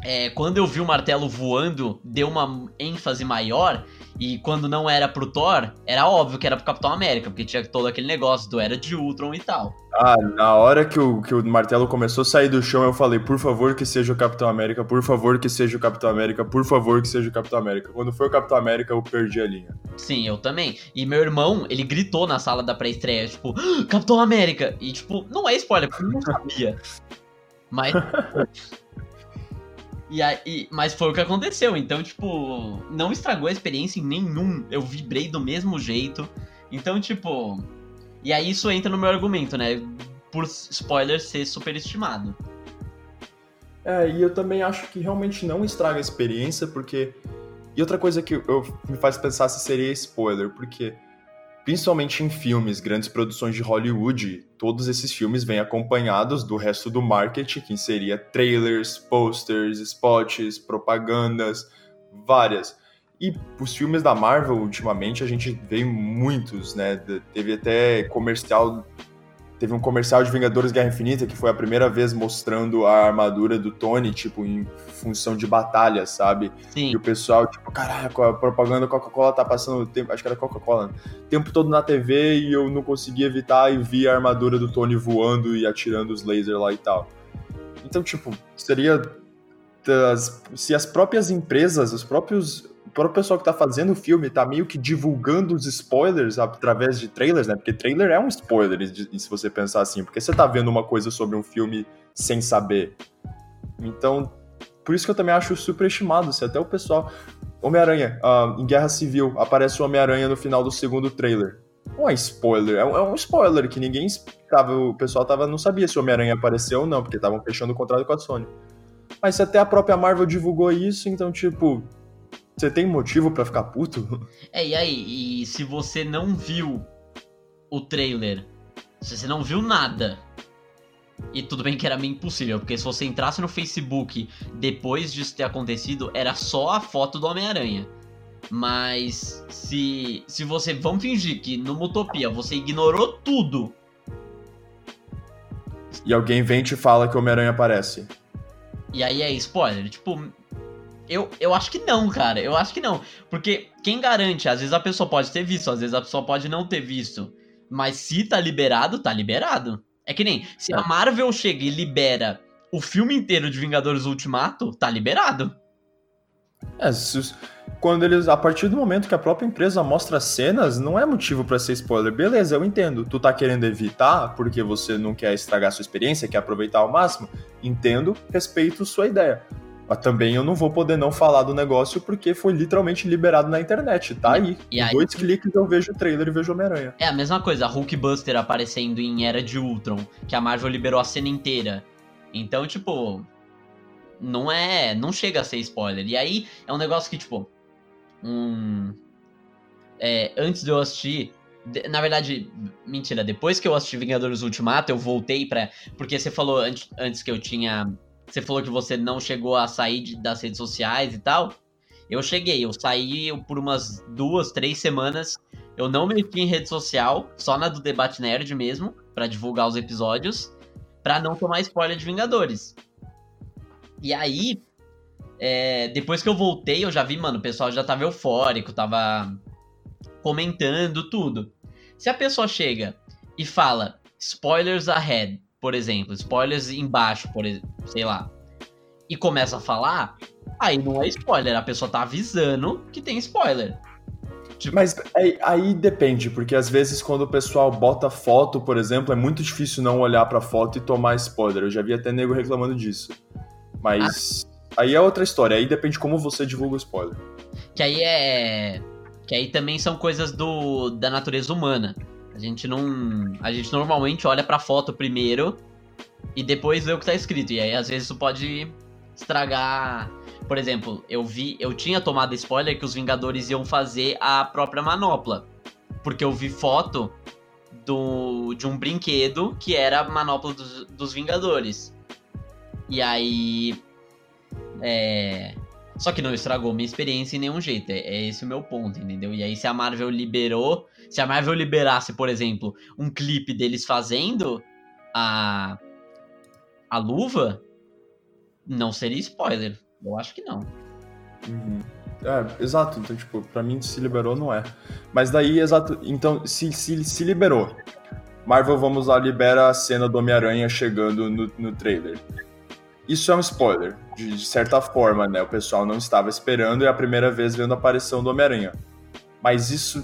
é, quando eu vi o martelo voando, deu uma ênfase maior e quando não era pro Thor, era óbvio que era pro Capitão América, porque tinha todo aquele negócio do Era de Ultron e tal. Ah, na hora que o, que o martelo começou a sair do chão, eu falei, por favor que seja o Capitão América, por favor que seja o Capitão América, por favor que seja o Capitão América. Quando foi o Capitão América, eu perdi a linha. Sim, eu também. E meu irmão, ele gritou na sala da pré-estreia, tipo, ah, Capitão América! E, tipo, não é spoiler, porque eu não sabia. Mas. <laughs> E aí, mas foi o que aconteceu. Então, tipo, não estragou a experiência em nenhum. Eu vibrei do mesmo jeito. Então, tipo. E aí isso entra no meu argumento, né? Por spoiler ser superestimado. É, e eu também acho que realmente não estraga a experiência, porque. E outra coisa que eu, me faz pensar se seria spoiler, porque Principalmente em filmes, grandes produções de Hollywood, todos esses filmes vêm acompanhados do resto do marketing, que seria trailers, posters, spots, propagandas, várias. E os filmes da Marvel, ultimamente, a gente vê muitos, né? Teve até comercial Teve um comercial de Vingadores Guerra Infinita que foi a primeira vez mostrando a armadura do Tony, tipo, em função de batalha, sabe? Sim. E o pessoal, tipo, caraca, a propaganda Coca-Cola tá passando o tempo, acho que era Coca-Cola, o tempo todo na TV e eu não consegui evitar e vi a armadura do Tony voando e atirando os lasers lá e tal. Então, tipo, seria. Das, se as próprias empresas, os próprios próprio pessoal que tá fazendo o filme tá meio que divulgando os spoilers através de trailers, né? Porque trailer é um spoiler, se você pensar assim, porque você tá vendo uma coisa sobre um filme sem saber. Então, por isso que eu também acho superestimado, se até o pessoal. Homem-Aranha, uh, em Guerra Civil, aparece o Homem-Aranha no final do segundo trailer. Não é spoiler, é um, é um spoiler que ninguém tava. O pessoal tava, não sabia se o Homem-Aranha apareceu ou não, porque estavam fechando o contrato com a Sony. Mas até a própria Marvel divulgou isso, então, tipo, você tem motivo para ficar puto? <laughs> É, e aí, e se você não viu o trailer, se você não viu nada, e tudo bem que era meio impossível, porque se você entrasse no Facebook depois disso ter acontecido, era só a foto do Homem-Aranha. Mas se, se você. Vamos fingir que numa utopia você ignorou tudo. E alguém vem e te fala que o Homem-Aranha aparece. E aí é spoiler. Tipo, eu, eu acho que não, cara. Eu acho que não. Porque quem garante? Às vezes a pessoa pode ter visto, às vezes a pessoa pode não ter visto. Mas se tá liberado, tá liberado. É que nem se a é. Marvel chega e libera o filme inteiro de Vingadores Ultimato, tá liberado. É, quando eles. A partir do momento que a própria empresa mostra cenas, não é motivo para ser spoiler. Beleza, eu entendo. Tu tá querendo evitar porque você não quer estragar sua experiência, quer aproveitar ao máximo. Entendo, respeito sua ideia. Mas também eu não vou poder não falar do negócio porque foi literalmente liberado na internet. Tá aí. E aí dois cliques eu vejo o trailer e vejo Homem-Aranha. É a mesma coisa, Hulkbuster aparecendo em Era de Ultron, que a Marvel liberou a cena inteira. Então, tipo. Não é. Não chega a ser spoiler. E aí é um negócio que, tipo. Um. É, antes de eu assistir, na verdade, mentira, depois que eu assisti Vingadores Ultimato, eu voltei pra. Porque você falou antes, antes que eu tinha você falou que você não chegou a sair de, das redes sociais e tal. Eu cheguei, eu saí por umas duas, três semanas. Eu não meti em rede social, só na do Debate Nerd mesmo, para divulgar os episódios, para não tomar spoiler de Vingadores. E aí, é, depois que eu voltei, eu já vi, mano, o pessoal já tava eufórico, tava comentando tudo. Se a pessoa chega e fala spoilers ahead, por exemplo, spoilers embaixo, por sei lá, e começa a falar, aí não é spoiler, a pessoa tá avisando que tem spoiler. Tipo... Mas aí, aí, depende, porque às vezes quando o pessoal bota foto, por exemplo, é muito difícil não olhar pra foto e tomar spoiler. Eu já vi até nego reclamando disso. Mas ah. aí é outra história, aí depende como você divulga o spoiler. Que aí é. Que aí também são coisas do da natureza humana. A gente não. A gente normalmente olha pra foto primeiro e depois vê o que tá escrito. E aí, às vezes, isso pode estragar. Por exemplo, eu vi. Eu tinha tomado spoiler que os Vingadores iam fazer a própria manopla. Porque eu vi foto do, de um brinquedo que era a manopla dos, dos Vingadores. E aí. É. Só que não estragou minha experiência em nenhum jeito. É, é esse o meu ponto, entendeu? E aí, se a Marvel liberou se a Marvel liberasse, por exemplo, um clipe deles fazendo a a luva, não seria spoiler. Eu acho que não. Uhum. É, exato. Então, tipo, pra mim, se liberou, não é. Mas daí, exato. Então, se, se, se liberou. Marvel, vamos lá, libera a cena do Homem-Aranha chegando no, no trailer. Isso é um spoiler, de, de, certa forma, né? O pessoal não estava esperando e é a primeira vez vendo a aparição do Homem-Aranha mas isso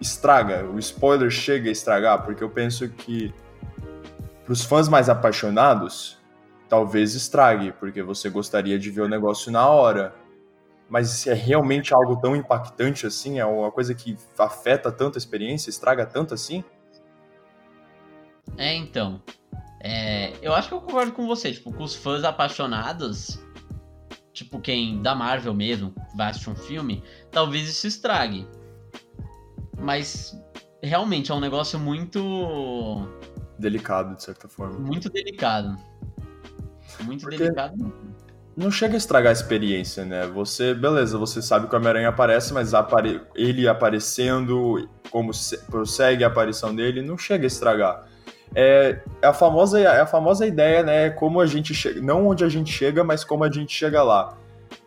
estraga, o spoiler chega a estragar, porque eu penso que para os fãs mais apaixonados, talvez estrague, porque você gostaria de ver o negócio na hora. Mas se é realmente algo tão impactante assim, é uma coisa que afeta tanto a experiência, estraga tanto assim? É, então. É, eu acho que eu concordo com você, tipo, com os fãs apaixonados, tipo quem da Marvel mesmo vai assistir um filme, talvez isso estrague. Mas realmente é um negócio muito delicado de certa forma. Muito delicado. Muito Porque delicado. Não chega a estragar a experiência, né? Você, beleza, você sabe que o Homem-Aranha aparece, mas apare... ele aparecendo, como prossegue a aparição dele, não chega a estragar. É, é, a famosa, é a famosa ideia, né? Como a gente chega, não onde a gente chega, mas como a gente chega lá.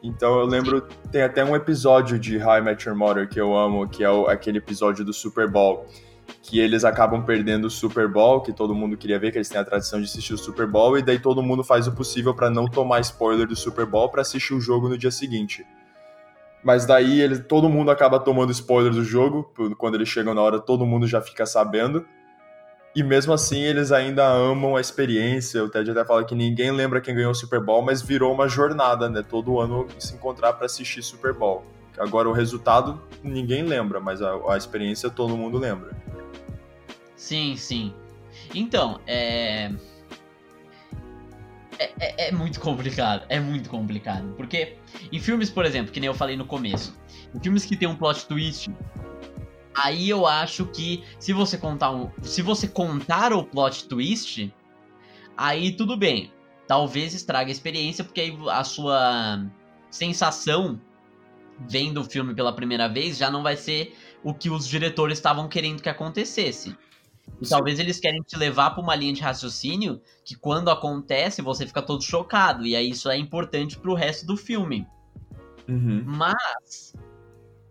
Então eu lembro, tem até um episódio de How I Met Your Mother que eu amo, que é o, aquele episódio do Super Bowl, que eles acabam perdendo o Super Bowl, que todo mundo queria ver, que eles têm a tradição de assistir o Super Bowl, e daí todo mundo faz o possível para não tomar spoiler do Super Bowl para assistir o jogo no dia seguinte. Mas daí ele, todo mundo acaba tomando spoiler do jogo, quando eles chegam na hora todo mundo já fica sabendo. E mesmo assim, eles ainda amam a experiência. O Ted até fala que ninguém lembra quem ganhou o Super Bowl, mas virou uma jornada, né? Todo ano se encontrar para assistir Super Bowl. Agora, o resultado ninguém lembra, mas a, a experiência todo mundo lembra. Sim, sim. Então, é. é, é, é, muito complicado, é muito complicado. Porque em filmes, por exemplo, que nem eu falei no começo, em filmes que tem um plot twist, aí eu acho que se você contar um, se você contar o plot twist, aí tudo bem. Talvez estrague a experiência, porque aí a sua sensação vendo o filme pela primeira vez já não vai ser o que os diretores estavam querendo que acontecesse. E talvez eles querem te levar para uma linha de raciocínio que quando acontece você fica todo chocado. E aí isso é importante pro resto do filme. Uhum. Mas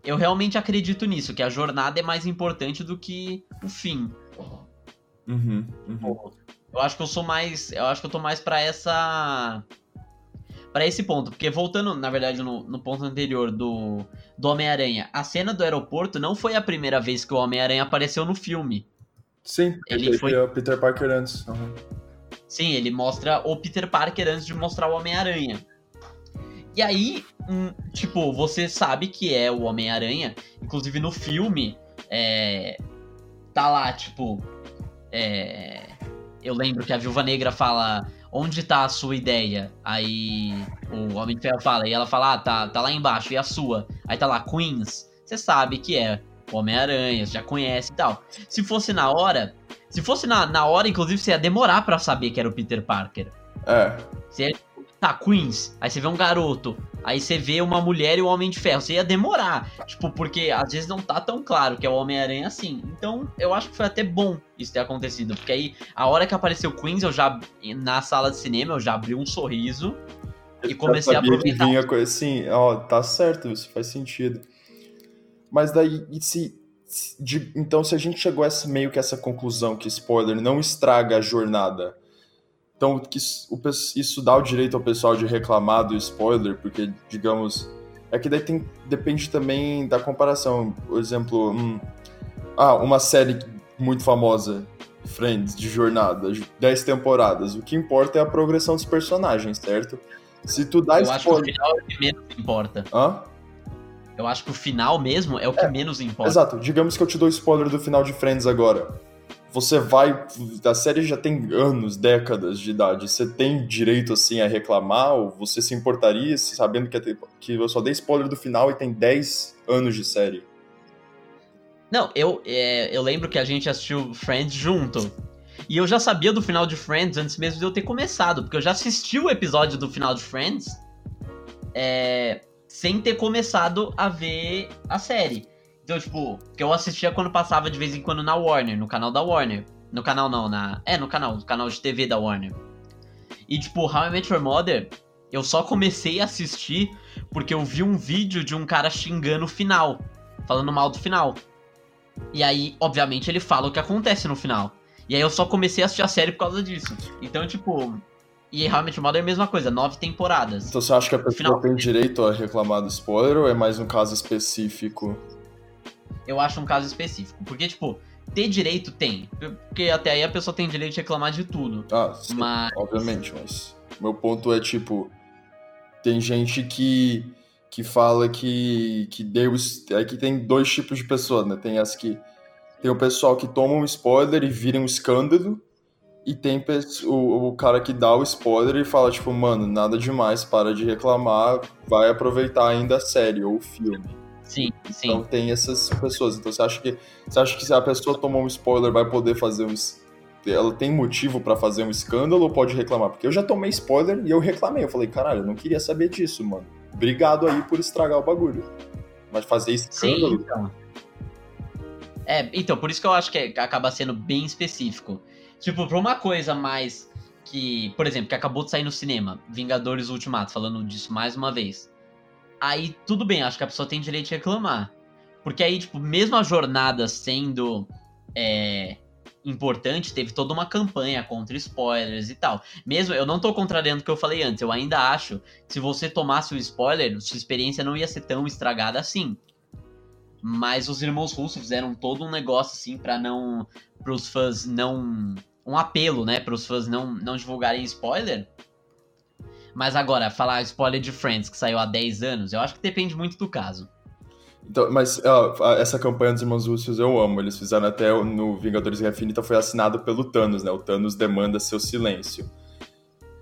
eu realmente acredito nisso, que a jornada é mais importante do que o fim. Uhum, uhum. Eu acho que eu sou mais. Eu acho que eu tô mais para essa. para esse ponto. Porque voltando, na verdade, no, no ponto anterior do, do Homem-Aranha, a cena do aeroporto não foi a primeira vez que o Homem-Aranha apareceu no filme. Sim, ele foi o Peter Parker antes. Uhum. Sim, ele mostra o Peter Parker antes de mostrar o Homem-Aranha. E aí, hum, tipo, você sabe que é o Homem-Aranha. Inclusive no filme, é, tá lá, tipo. É, eu lembro que a Viúva Negra fala. Onde tá a sua ideia? Aí o Homem de Ferro fala, e ela fala, ah, tá, tá lá embaixo, e a sua? Aí tá lá, Queens. Você sabe que é Homem-Aranha, já conhece e tal. Se fosse na hora. Se fosse na, na hora, inclusive, você ia demorar para saber que era o Peter Parker. É. Você ia, tá, Queens. Aí você vê um garoto. Aí você vê uma mulher e o Homem de Ferro. Você ia demorar. Tipo, porque às vezes não tá tão claro que é o Homem-Aranha assim. Então, eu acho que foi até bom isso ter acontecido. Porque aí, a hora que apareceu Queens, eu já. Na sala de cinema, eu já abri um sorriso. Eu e comecei a aproveitar. Vinha assim, ó, tá certo, isso faz sentido. Mas daí, se, de, então, se a gente chegou a esse, meio que essa conclusão que spoiler não estraga a jornada, então isso dá o direito ao pessoal de reclamar do spoiler, porque, digamos, é que daí tem, depende também da comparação. Por exemplo, hum, ah, uma série muito famosa, Friends, de jornada, 10 temporadas. O que importa é a progressão dos personagens, certo? Se tu dá Eu spoiler... acho que o final é o que menos importa. Hã? Eu acho que o final mesmo é o que é, menos importa. Exato. Digamos que eu te dou spoiler do final de Friends agora. Você vai. A série já tem anos, décadas de idade. Você tem direito, assim, a reclamar? Ou você se importaria sabendo que, é que eu só dei spoiler do final e tem 10 anos de série? Não, eu, é, eu lembro que a gente assistiu Friends junto. E eu já sabia do final de Friends antes mesmo de eu ter começado, porque eu já assisti o episódio do final de Friends. É, sem ter começado a ver a série. Então, tipo, que eu assistia quando passava de vez em quando na Warner, no canal da Warner. No canal não, na. É, no canal, no canal de TV da Warner. E, tipo, How I Met Your Mother, eu só comecei a assistir porque eu vi um vídeo de um cara xingando o final. Falando mal do final. E aí, obviamente, ele fala o que acontece no final. E aí eu só comecei a assistir a série por causa disso. Então, tipo, e Met Your Mother é a mesma coisa, nove temporadas. Então você acha que a pessoa final... tem direito a reclamar do spoiler ou é mais um caso específico? Eu acho um caso específico. Porque, tipo, ter direito tem. Porque até aí a pessoa tem direito de reclamar de tudo. Ah, sim, mas... obviamente, mas. Meu ponto é, tipo, tem gente que, que fala que, que Deus. É que tem dois tipos de pessoas, né? Tem as que. Tem o pessoal que toma um spoiler e vira um escândalo e tem o, o cara que dá o spoiler e fala, tipo, mano, nada demais, para de reclamar, vai aproveitar ainda a série ou o filme. Sim, sim. Então tem essas pessoas. Então você acha que você acha que se a pessoa tomou um spoiler vai poder fazer um ela tem motivo para fazer um escândalo ou pode reclamar? Porque eu já tomei spoiler e eu reclamei. Eu falei, caralho, eu não queria saber disso, mano. Obrigado aí por estragar o bagulho. Mas fazer escândalo. Sim, então. É, então, por isso que eu acho que acaba sendo bem específico. Tipo, pra uma coisa mais que, por exemplo, que acabou de sair no cinema, Vingadores Ultimato, falando disso mais uma vez. Aí tudo bem, acho que a pessoa tem direito de reclamar. Porque aí, tipo, mesmo a jornada sendo é, importante, teve toda uma campanha contra spoilers e tal. Mesmo, eu não tô contrariando o que eu falei antes, eu ainda acho que se você tomasse o spoiler, sua experiência não ia ser tão estragada assim. Mas os irmãos russos fizeram todo um negócio assim para não. para os fãs não um apelo, né, para os fãs não, não divulgarem spoiler. Mas agora, falar spoiler de Friends, que saiu há 10 anos, eu acho que depende muito do caso. Então, mas uh, essa campanha dos Irmãos Russos eu amo. Eles fizeram até no Vingadores Guerra Infinita, foi assinado pelo Thanos, né? O Thanos demanda seu silêncio.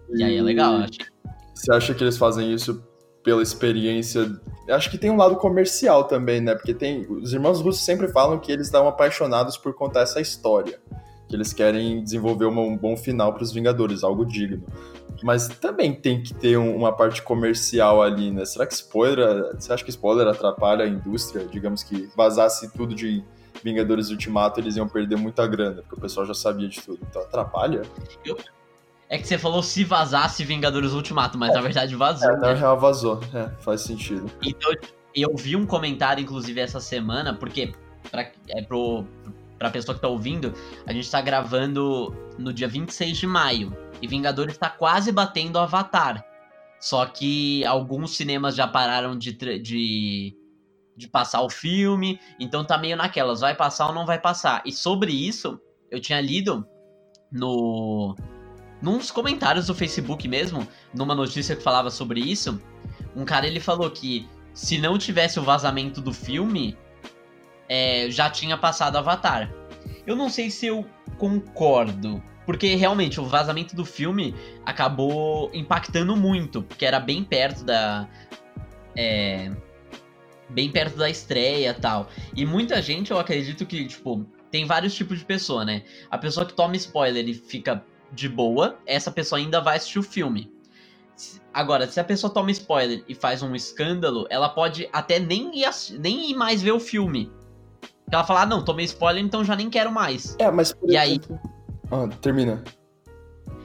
E, e aí é legal, eu achei. Você acha que eles fazem isso pela experiência. Acho que tem um lado comercial também, né? Porque tem. Os irmãos russos sempre falam que eles estão apaixonados por contar essa história. Que eles querem desenvolver uma, um bom final para os Vingadores, algo digno. Mas também tem que ter um, uma parte comercial ali, né? Será que spoiler. Você acha que spoiler atrapalha a indústria? Digamos que vazasse tudo de Vingadores Ultimato, eles iam perder muita grana, porque o pessoal já sabia de tudo. Então atrapalha? Eu, é que você falou se vazasse Vingadores Ultimato, mas é. na verdade vazou. É, na né? real vazou, é, faz sentido. Então, eu vi um comentário, inclusive, essa semana, porque pra, é pro, pra pessoa que tá ouvindo, a gente tá gravando no dia 26 de maio. E Vingadores tá quase batendo Avatar. Só que alguns cinemas já pararam de, de, de passar o filme, então tá meio naquelas, vai passar ou não vai passar. E sobre isso, eu tinha lido no nos comentários do Facebook mesmo, numa notícia que falava sobre isso, um cara ele falou que se não tivesse o vazamento do filme, é, já tinha passado Avatar. Eu não sei se eu concordo, porque realmente o vazamento do filme acabou impactando muito, porque era bem perto da. É, bem perto da estreia tal. E muita gente, eu acredito que, tipo, tem vários tipos de pessoa, né? A pessoa que toma spoiler e fica de boa, essa pessoa ainda vai assistir o filme. Agora, se a pessoa toma spoiler e faz um escândalo, ela pode até nem ir, nem ir mais ver o filme. Ela fala, ah, não, tomei spoiler, então já nem quero mais. É, mas por e exemplo... aí. Ah, termina.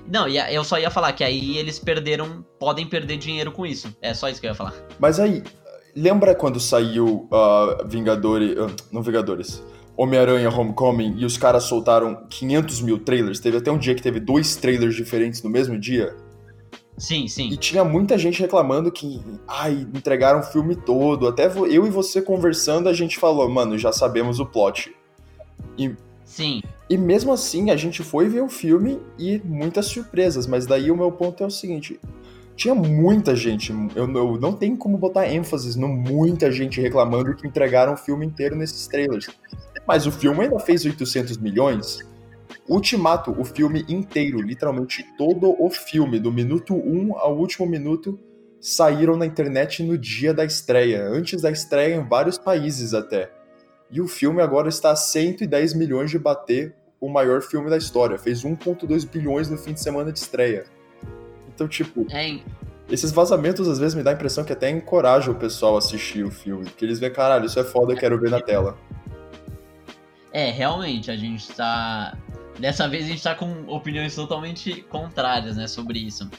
Não, eu só ia falar que aí eles perderam. Podem perder dinheiro com isso. É só isso que eu ia falar. Mas aí, lembra quando saiu uh, Vingadores. Uh, não Vingadores. Homem-Aranha Homecoming e os caras soltaram 500 mil trailers. Teve até um dia que teve dois trailers diferentes no mesmo dia. Sim, sim. E tinha muita gente reclamando que, ai, entregaram o filme todo. Até eu e você conversando, a gente falou, mano, já sabemos o plot. E, sim. E mesmo assim, a gente foi ver o filme e muitas surpresas. Mas daí o meu ponto é o seguinte: tinha muita gente, eu, eu não tenho como botar ênfase no muita gente reclamando que entregaram o filme inteiro nesses trailers. Mas o filme ainda fez 800 milhões. Ultimato, o filme inteiro, literalmente todo o filme, do minuto 1 ao último minuto, saíram na internet no dia da estreia, antes da estreia em vários países até. E o filme agora está a 110 milhões de bater o maior filme da história. Fez 1,2 bilhões no fim de semana de estreia. Então, tipo, é. esses vazamentos às vezes me dá a impressão que até encoraja o pessoal a assistir o filme. Porque eles veem, caralho, isso é foda, eu quero ver na tela. É, realmente, a gente tá. Dessa vez a gente tá com opiniões totalmente contrárias, né, sobre isso.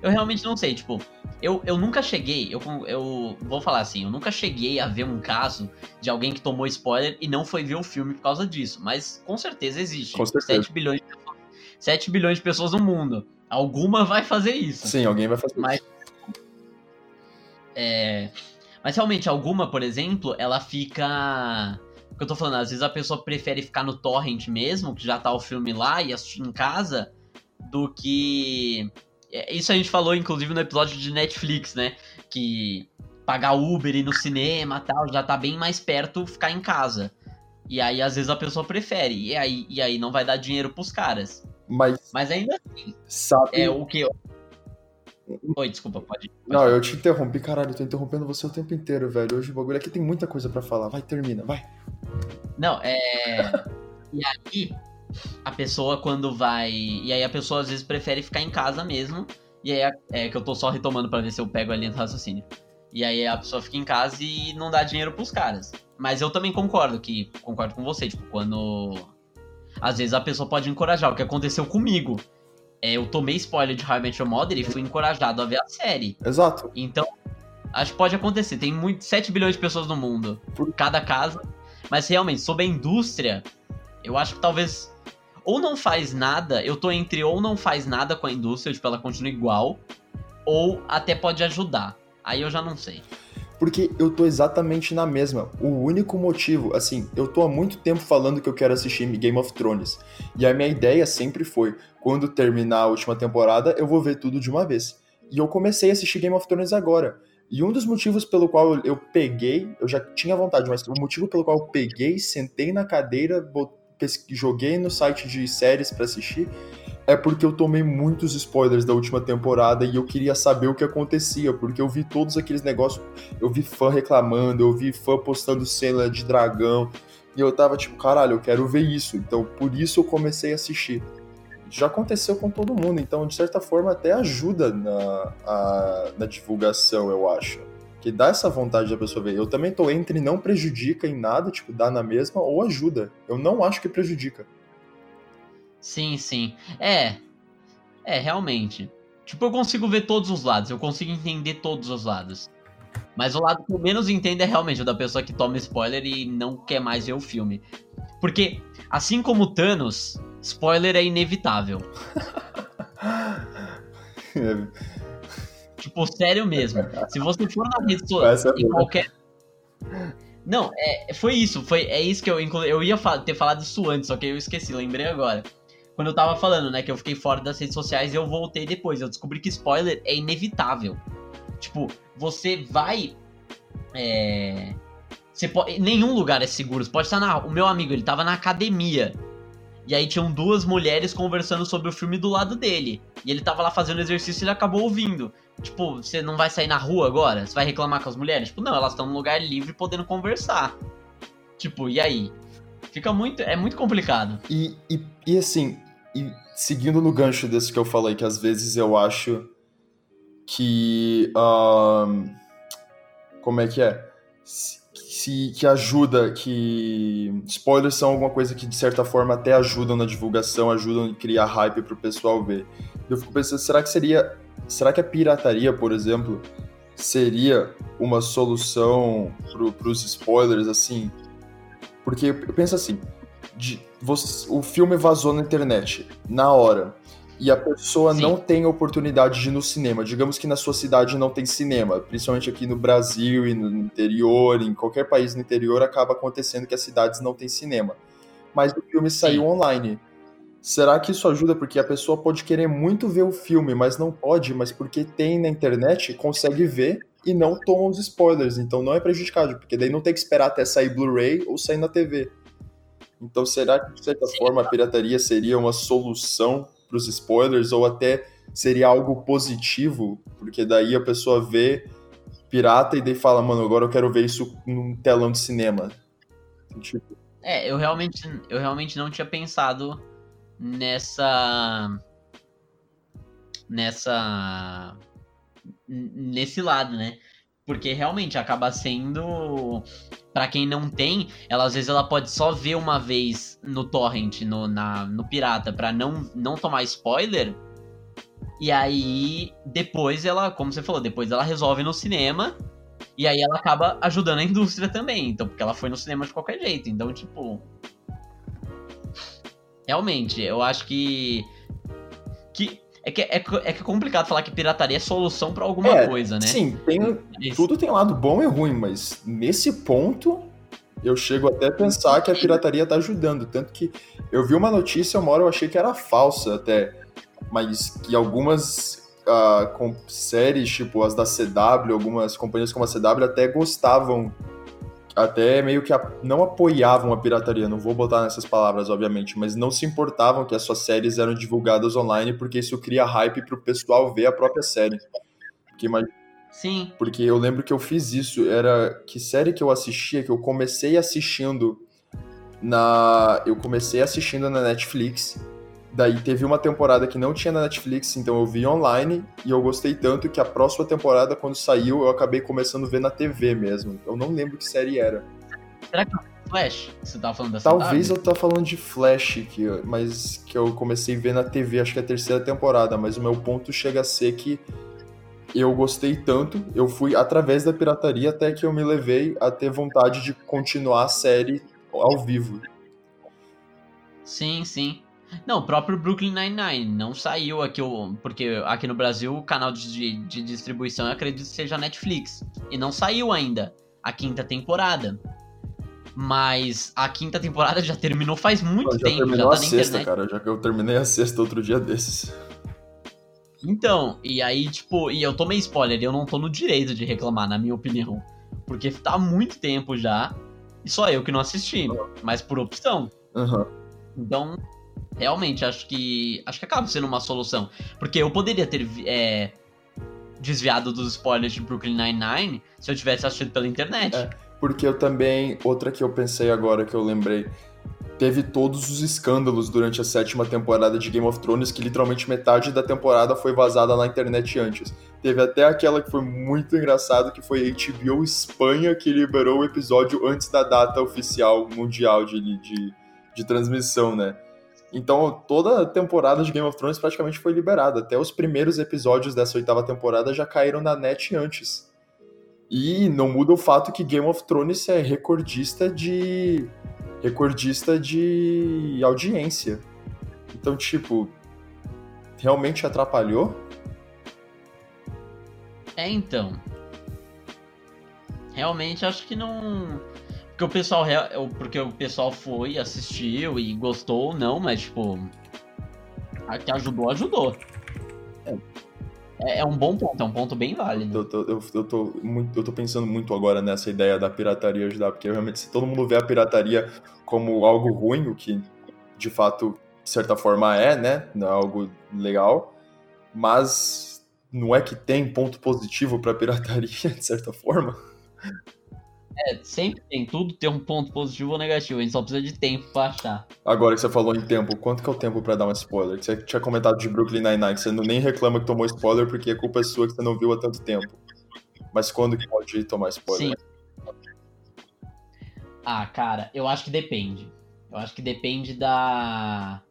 Eu realmente não sei, tipo, eu, eu nunca cheguei, eu, eu vou falar assim, eu nunca cheguei a ver um caso de alguém que tomou spoiler e não foi ver o filme por causa disso, mas com certeza existe. Com certeza. 7 bilhões, 7 bilhões de pessoas no mundo. Alguma vai fazer isso. Sim, alguém vai fazer mas, isso. É, mas realmente, alguma, por exemplo, ela fica que eu tô falando, às vezes a pessoa prefere ficar no torrent mesmo, que já tá o filme lá e assistir em casa, do que. É, isso a gente falou, inclusive, no episódio de Netflix, né? Que pagar Uber e ir no cinema tal, já tá bem mais perto ficar em casa. E aí, às vezes, a pessoa prefere. E aí, e aí não vai dar dinheiro pros caras. Mas, Mas ainda assim. Sabe... É o que. Oi, desculpa, pode. pode não, falar. eu te interrompi, caralho, eu tô interrompendo você o tempo inteiro, velho. Hoje o bagulho aqui tem muita coisa para falar. Vai, termina, vai. Não, é. <laughs> e aí, a pessoa quando vai. E aí a pessoa às vezes prefere ficar em casa mesmo. E aí é que eu tô só retomando para ver se eu pego ali no raciocínio. E aí a pessoa fica em casa e não dá dinheiro pros caras. Mas eu também concordo que. Concordo com você, tipo, quando. Às vezes a pessoa pode encorajar, o que aconteceu comigo. É, eu tomei spoiler de How I Met Your Mother e fui encorajado a ver a série. Exato. Então, acho que pode acontecer. Tem muito, 7 bilhões de pessoas no mundo. Por cada casa. Mas realmente, sobre a indústria, eu acho que talvez. Ou não faz nada, eu tô entre ou não faz nada com a indústria, tipo, ela continua igual, ou até pode ajudar. Aí eu já não sei. Porque eu tô exatamente na mesma. O único motivo, assim, eu tô há muito tempo falando que eu quero assistir Game of Thrones. E a minha ideia sempre foi, quando terminar a última temporada, eu vou ver tudo de uma vez. E eu comecei a assistir Game of Thrones agora. E um dos motivos pelo qual eu, peguei, eu já tinha vontade, mas o motivo pelo qual eu peguei, sentei na cadeira, joguei no site de séries para assistir, é porque eu tomei muitos spoilers da última temporada e eu queria saber o que acontecia, porque eu vi todos aqueles negócios, eu vi fã reclamando, eu vi fã postando cena de dragão, e eu tava tipo, caralho, eu quero ver isso. Então, por isso eu comecei a assistir. Já aconteceu com todo mundo, então de certa forma até ajuda na, a, na divulgação, eu acho que dá essa vontade da pessoa ver. Eu também tô entre não prejudica em nada, tipo, dá na mesma, ou ajuda. Eu não acho que prejudica. Sim, sim. É. É, realmente. Tipo, eu consigo ver todos os lados, eu consigo entender todos os lados. Mas o lado que eu menos entendo é realmente o da pessoa que toma spoiler e não quer mais ver o filme. Porque, assim como Thanos, spoiler é inevitável. Tipo, sério mesmo. Se você for na rede social, em qualquer. Não, é, foi isso. Foi, é isso que eu. Eu ia ter falado isso antes, só que eu esqueci, lembrei agora. Quando eu tava falando, né, que eu fiquei fora das redes sociais e eu voltei depois. Eu descobri que spoiler é inevitável. Tipo, você vai. É. Você pode, nenhum lugar é seguro. Você pode estar na. O meu amigo, ele tava na academia. E aí tinham duas mulheres conversando sobre o filme do lado dele. E ele tava lá fazendo exercício e ele acabou ouvindo. Tipo, você não vai sair na rua agora? Você vai reclamar com as mulheres? Tipo, não, elas estão num lugar livre podendo conversar. Tipo, e aí? Fica muito. É muito complicado. E, e, e assim, e seguindo no gancho desse que eu falei, que às vezes eu acho que. Um, como é que é? Se, que ajuda, que spoilers são alguma coisa que de certa forma até ajudam na divulgação, ajudam a criar hype para o pessoal ver. Eu fico pensando, será que seria, será que a pirataria, por exemplo, seria uma solução para os spoilers assim? Porque eu penso assim, de, você, o filme vazou na internet na hora e a pessoa Sim. não tem oportunidade de ir no cinema. Digamos que na sua cidade não tem cinema, principalmente aqui no Brasil e no interior, em qualquer país no interior, acaba acontecendo que as cidades não têm cinema. Mas o filme saiu Sim. online. Será que isso ajuda? Porque a pessoa pode querer muito ver o filme, mas não pode, mas porque tem na internet, consegue ver e não toma os spoilers. Então não é prejudicado, porque daí não tem que esperar até sair Blu-ray ou sair na TV. Então será que, de certa Sim. forma, a pirataria seria uma solução para os spoilers, ou até seria algo positivo, porque daí a pessoa vê pirata e daí fala, mano, agora eu quero ver isso num telão de cinema. Tipo... É, eu realmente, eu realmente não tinha pensado nessa. nessa. nesse lado, né? Porque realmente acaba sendo. para quem não tem, ela às vezes ela pode só ver uma vez no torrent, no, na, no pirata, para não, não tomar spoiler. E aí, depois ela, como você falou, depois ela resolve no cinema. E aí ela acaba ajudando a indústria também. Então, porque ela foi no cinema de qualquer jeito. Então, tipo. Realmente, eu acho que. É que é, é que é complicado falar que pirataria é solução para alguma é, coisa, né? Sim, tem, tudo tem lado bom e ruim, mas nesse ponto eu chego até a pensar que a pirataria tá ajudando. Tanto que eu vi uma notícia, uma hora eu achei que era falsa até, mas que algumas uh, séries, tipo as da CW, algumas companhias como a CW até gostavam até meio que não apoiavam a pirataria, não vou botar nessas palavras, obviamente, mas não se importavam que as suas séries eram divulgadas online, porque isso cria hype pro pessoal ver a própria série. Porque, Sim. Porque eu lembro que eu fiz isso, era que série que eu assistia, que eu comecei assistindo na. Eu comecei assistindo na Netflix Daí teve uma temporada que não tinha na Netflix, então eu vi online e eu gostei tanto que a próxima temporada, quando saiu, eu acabei começando a ver na TV mesmo. Eu não lembro que série era. Será que é Flash? Você tava falando dessa Talvez eu tava falando de Flash, que, mas que eu comecei a ver na TV, acho que é a terceira temporada, mas o meu ponto chega a ser que eu gostei tanto, eu fui através da pirataria até que eu me levei a ter vontade de continuar a série ao vivo. Sim, sim. Não, o próprio Brooklyn Nine-Nine não saiu aqui, porque aqui no Brasil o canal de, de distribuição eu acredito que seja a Netflix. E não saiu ainda a quinta temporada. Mas a quinta temporada já terminou faz muito já tempo. Terminou já tá a sexta, internet. cara. Já que eu terminei a sexta outro dia desses. Então, e aí, tipo, e eu tomei spoiler, e eu não tô no direito de reclamar, na minha opinião. Porque tá há muito tempo já, e só eu que não assisti, mas por opção. Uhum. Então, realmente acho que acho que acaba sendo uma solução, porque eu poderia ter é, desviado dos spoilers de Brooklyn Nine-Nine se eu tivesse assistido pela internet. É, porque eu também outra que eu pensei agora que eu lembrei teve todos os escândalos durante a sétima temporada de Game of Thrones, que literalmente metade da temporada foi vazada na internet antes. Teve até aquela que foi muito engraçado, que foi HBO Espanha que liberou o episódio antes da data oficial mundial de, de, de transmissão, né? Então, toda a temporada de Game of Thrones praticamente foi liberada. Até os primeiros episódios dessa oitava temporada já caíram na net antes. E não muda o fato que Game of Thrones é recordista de recordista de audiência. Então, tipo, realmente atrapalhou? É, então. Realmente acho que não. Porque o pessoal. Porque o pessoal foi, assistiu e gostou, não, mas tipo. A que ajudou, ajudou. É, é um bom ponto, é um ponto bem válido. Eu tô, eu, eu, tô muito, eu tô pensando muito agora nessa ideia da pirataria ajudar, porque realmente se todo mundo vê a pirataria como algo ruim, o que de fato, de certa forma, é, né? Não é algo legal, mas não é que tem ponto positivo pra <laughs> pirataria, de certa forma. É, sempre tem. Tudo tem um ponto positivo ou negativo. A gente só precisa de tempo pra achar. Agora que você falou em tempo, quanto que é o tempo pra dar um spoiler? Você tinha comentado de Brooklyn Nine-Nine, que você não, nem reclama que tomou spoiler porque a culpa é sua que você não viu há tanto tempo. Mas quando que pode tomar spoiler? Sim. Ah, cara, eu acho que depende. Eu acho que depende da...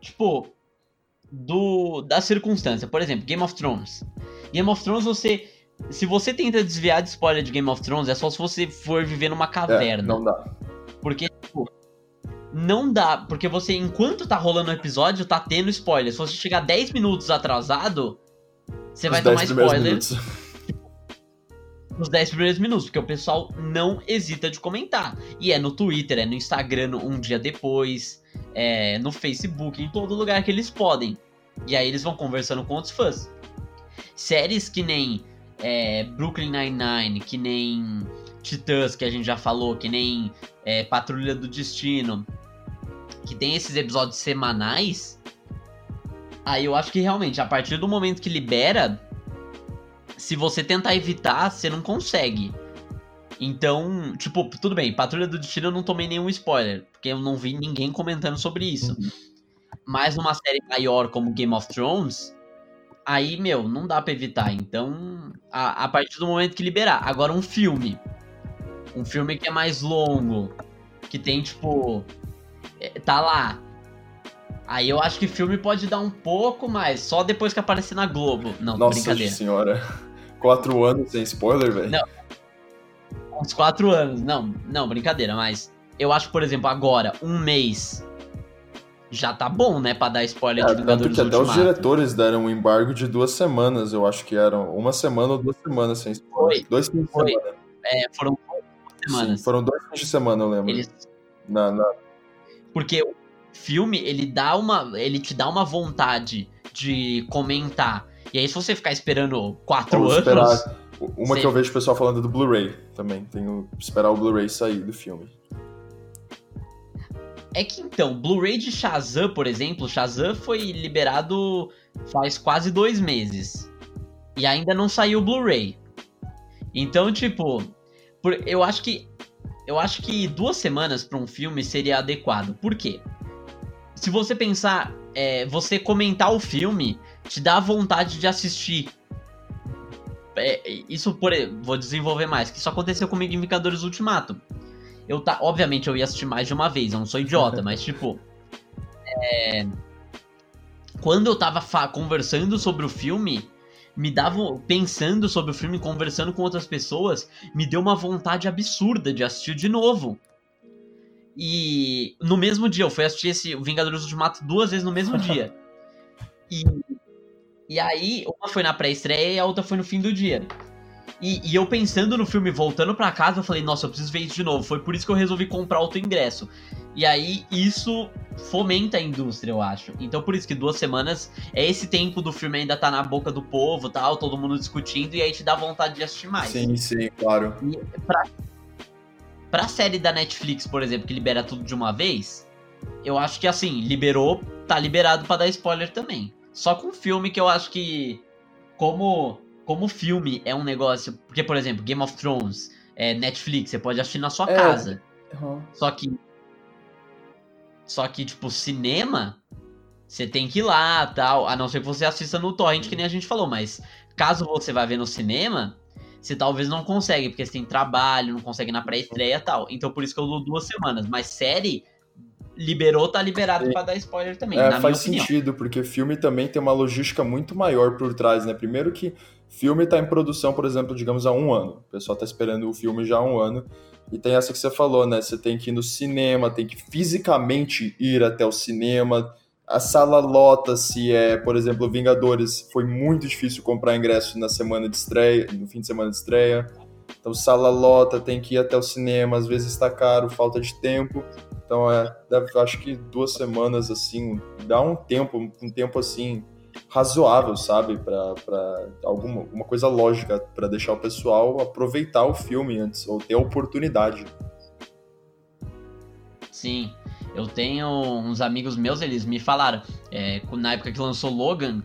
Tipo, do da circunstância. Por exemplo, Game of Thrones. Game of Thrones você se você tenta desviar de spoiler de Game of Thrones, é só se você for viver numa caverna. É, não dá. Porque, tipo, não dá. Porque você, enquanto tá rolando o episódio, tá tendo spoiler. Se você chegar 10 minutos atrasado, você Os vai tomar spoiler. Minutos. <laughs> Nos 10 primeiros minutos, porque o pessoal não hesita de comentar. E é no Twitter, é no Instagram um dia depois, é no Facebook, em todo lugar que eles podem. E aí eles vão conversando com outros fãs. Séries que nem é, Brooklyn Nine-Nine, que nem Titãs, que a gente já falou, que nem é, Patrulha do Destino, que tem esses episódios semanais, aí eu acho que realmente, a partir do momento que libera, se você tentar evitar, você não consegue. Então, tipo, tudo bem, Patrulha do Destino eu não tomei nenhum spoiler, porque eu não vi ninguém comentando sobre isso. Uhum. Mas numa série maior como Game of Thrones, Aí, meu, não dá pra evitar. Então, a, a partir do momento que liberar. Agora, um filme. Um filme que é mais longo. Que tem, tipo. É, tá lá. Aí eu acho que filme pode dar um pouco mais. Só depois que aparecer na Globo. Não, Nossa brincadeira. senhora. <laughs> Quatro anos sem spoiler, velho? Não. Uns quatro anos. Não, não, brincadeira. Mas eu acho, por exemplo, agora, um mês já tá bom, né, pra dar spoiler é, de Vingadores que até os diretores deram um embargo de duas semanas, eu acho que eram uma semana ou duas semanas sem spoiler. Foi, dois fins de foi. semana. É, foram duas semanas. Sim, foram dois fins de semana, eu lembro. Eles... Na, na... Porque o filme, ele dá uma. ele te dá uma vontade de comentar. E aí, se você ficar esperando quatro Vamos anos. Esperar. Uma você... que eu vejo o pessoal falando do Blu-ray também. Tenho que esperar o Blu-ray sair do filme. É que então, Blu-ray de Shazam, por exemplo, Shazam foi liberado faz quase dois meses. E ainda não saiu o Blu-ray. Então, tipo, por, eu acho que. Eu acho que duas semanas para um filme seria adequado. Por quê? Se você pensar, é, você comentar o filme te dá vontade de assistir. É, isso por, vou desenvolver mais. Que isso aconteceu comigo em Vingadores Ultimato eu tá, obviamente eu ia assistir mais de uma vez, eu não sou idiota, mas tipo, é, quando eu tava conversando sobre o filme, me dava pensando sobre o filme, conversando com outras pessoas, me deu uma vontade absurda de assistir de novo. E no mesmo dia, eu fui assistir esse Vingadores Ultimato duas vezes no mesmo <laughs> dia. E, e aí, uma foi na pré-estreia e a outra foi no fim do dia. E, e, eu pensando no filme, voltando para casa, eu falei, nossa, eu preciso ver isso de novo. Foi por isso que eu resolvi comprar outro ingresso. E aí, isso fomenta a indústria, eu acho. Então, por isso que duas semanas é esse tempo do filme ainda tá na boca do povo, tal, todo mundo discutindo, e aí te dá vontade de assistir mais. Sim, sim, claro. E pra, pra série da Netflix, por exemplo, que libera tudo de uma vez, eu acho que assim, liberou, tá liberado para dar spoiler também. Só com filme que eu acho que como como filme é um negócio, porque por exemplo, Game of Thrones, é, Netflix, você pode assistir na sua é. casa. Uhum. Só que só que tipo cinema, você tem que ir lá, tal, a não ser que você assista no torrent que nem a gente falou, mas caso você vá ver no cinema, você talvez não consegue, porque você tem trabalho, não consegue na pré-estreia e tal. Então por isso que eu dou duas semanas. Mas série, liberou, tá liberado Sim. pra dar spoiler também. É, faz sentido, porque filme também tem uma logística muito maior por trás, né? Primeiro que filme tá em produção, por exemplo, digamos, há um ano. O pessoal tá esperando o filme já há um ano. E tem essa que você falou, né? Você tem que ir no cinema, tem que fisicamente ir até o cinema. A sala lota se é, por exemplo, Vingadores. Foi muito difícil comprar ingresso na semana de estreia, no fim de semana de estreia. Então, sala lota, tem que ir até o cinema, às vezes está caro, falta de tempo. Então, é, deve, acho que duas semanas, assim, dá um tempo, um tempo, assim, razoável, sabe? Para alguma, alguma coisa lógica, para deixar o pessoal aproveitar o filme antes, ou ter a oportunidade. Sim, eu tenho uns amigos meus, eles me falaram, é, na época que lançou Logan,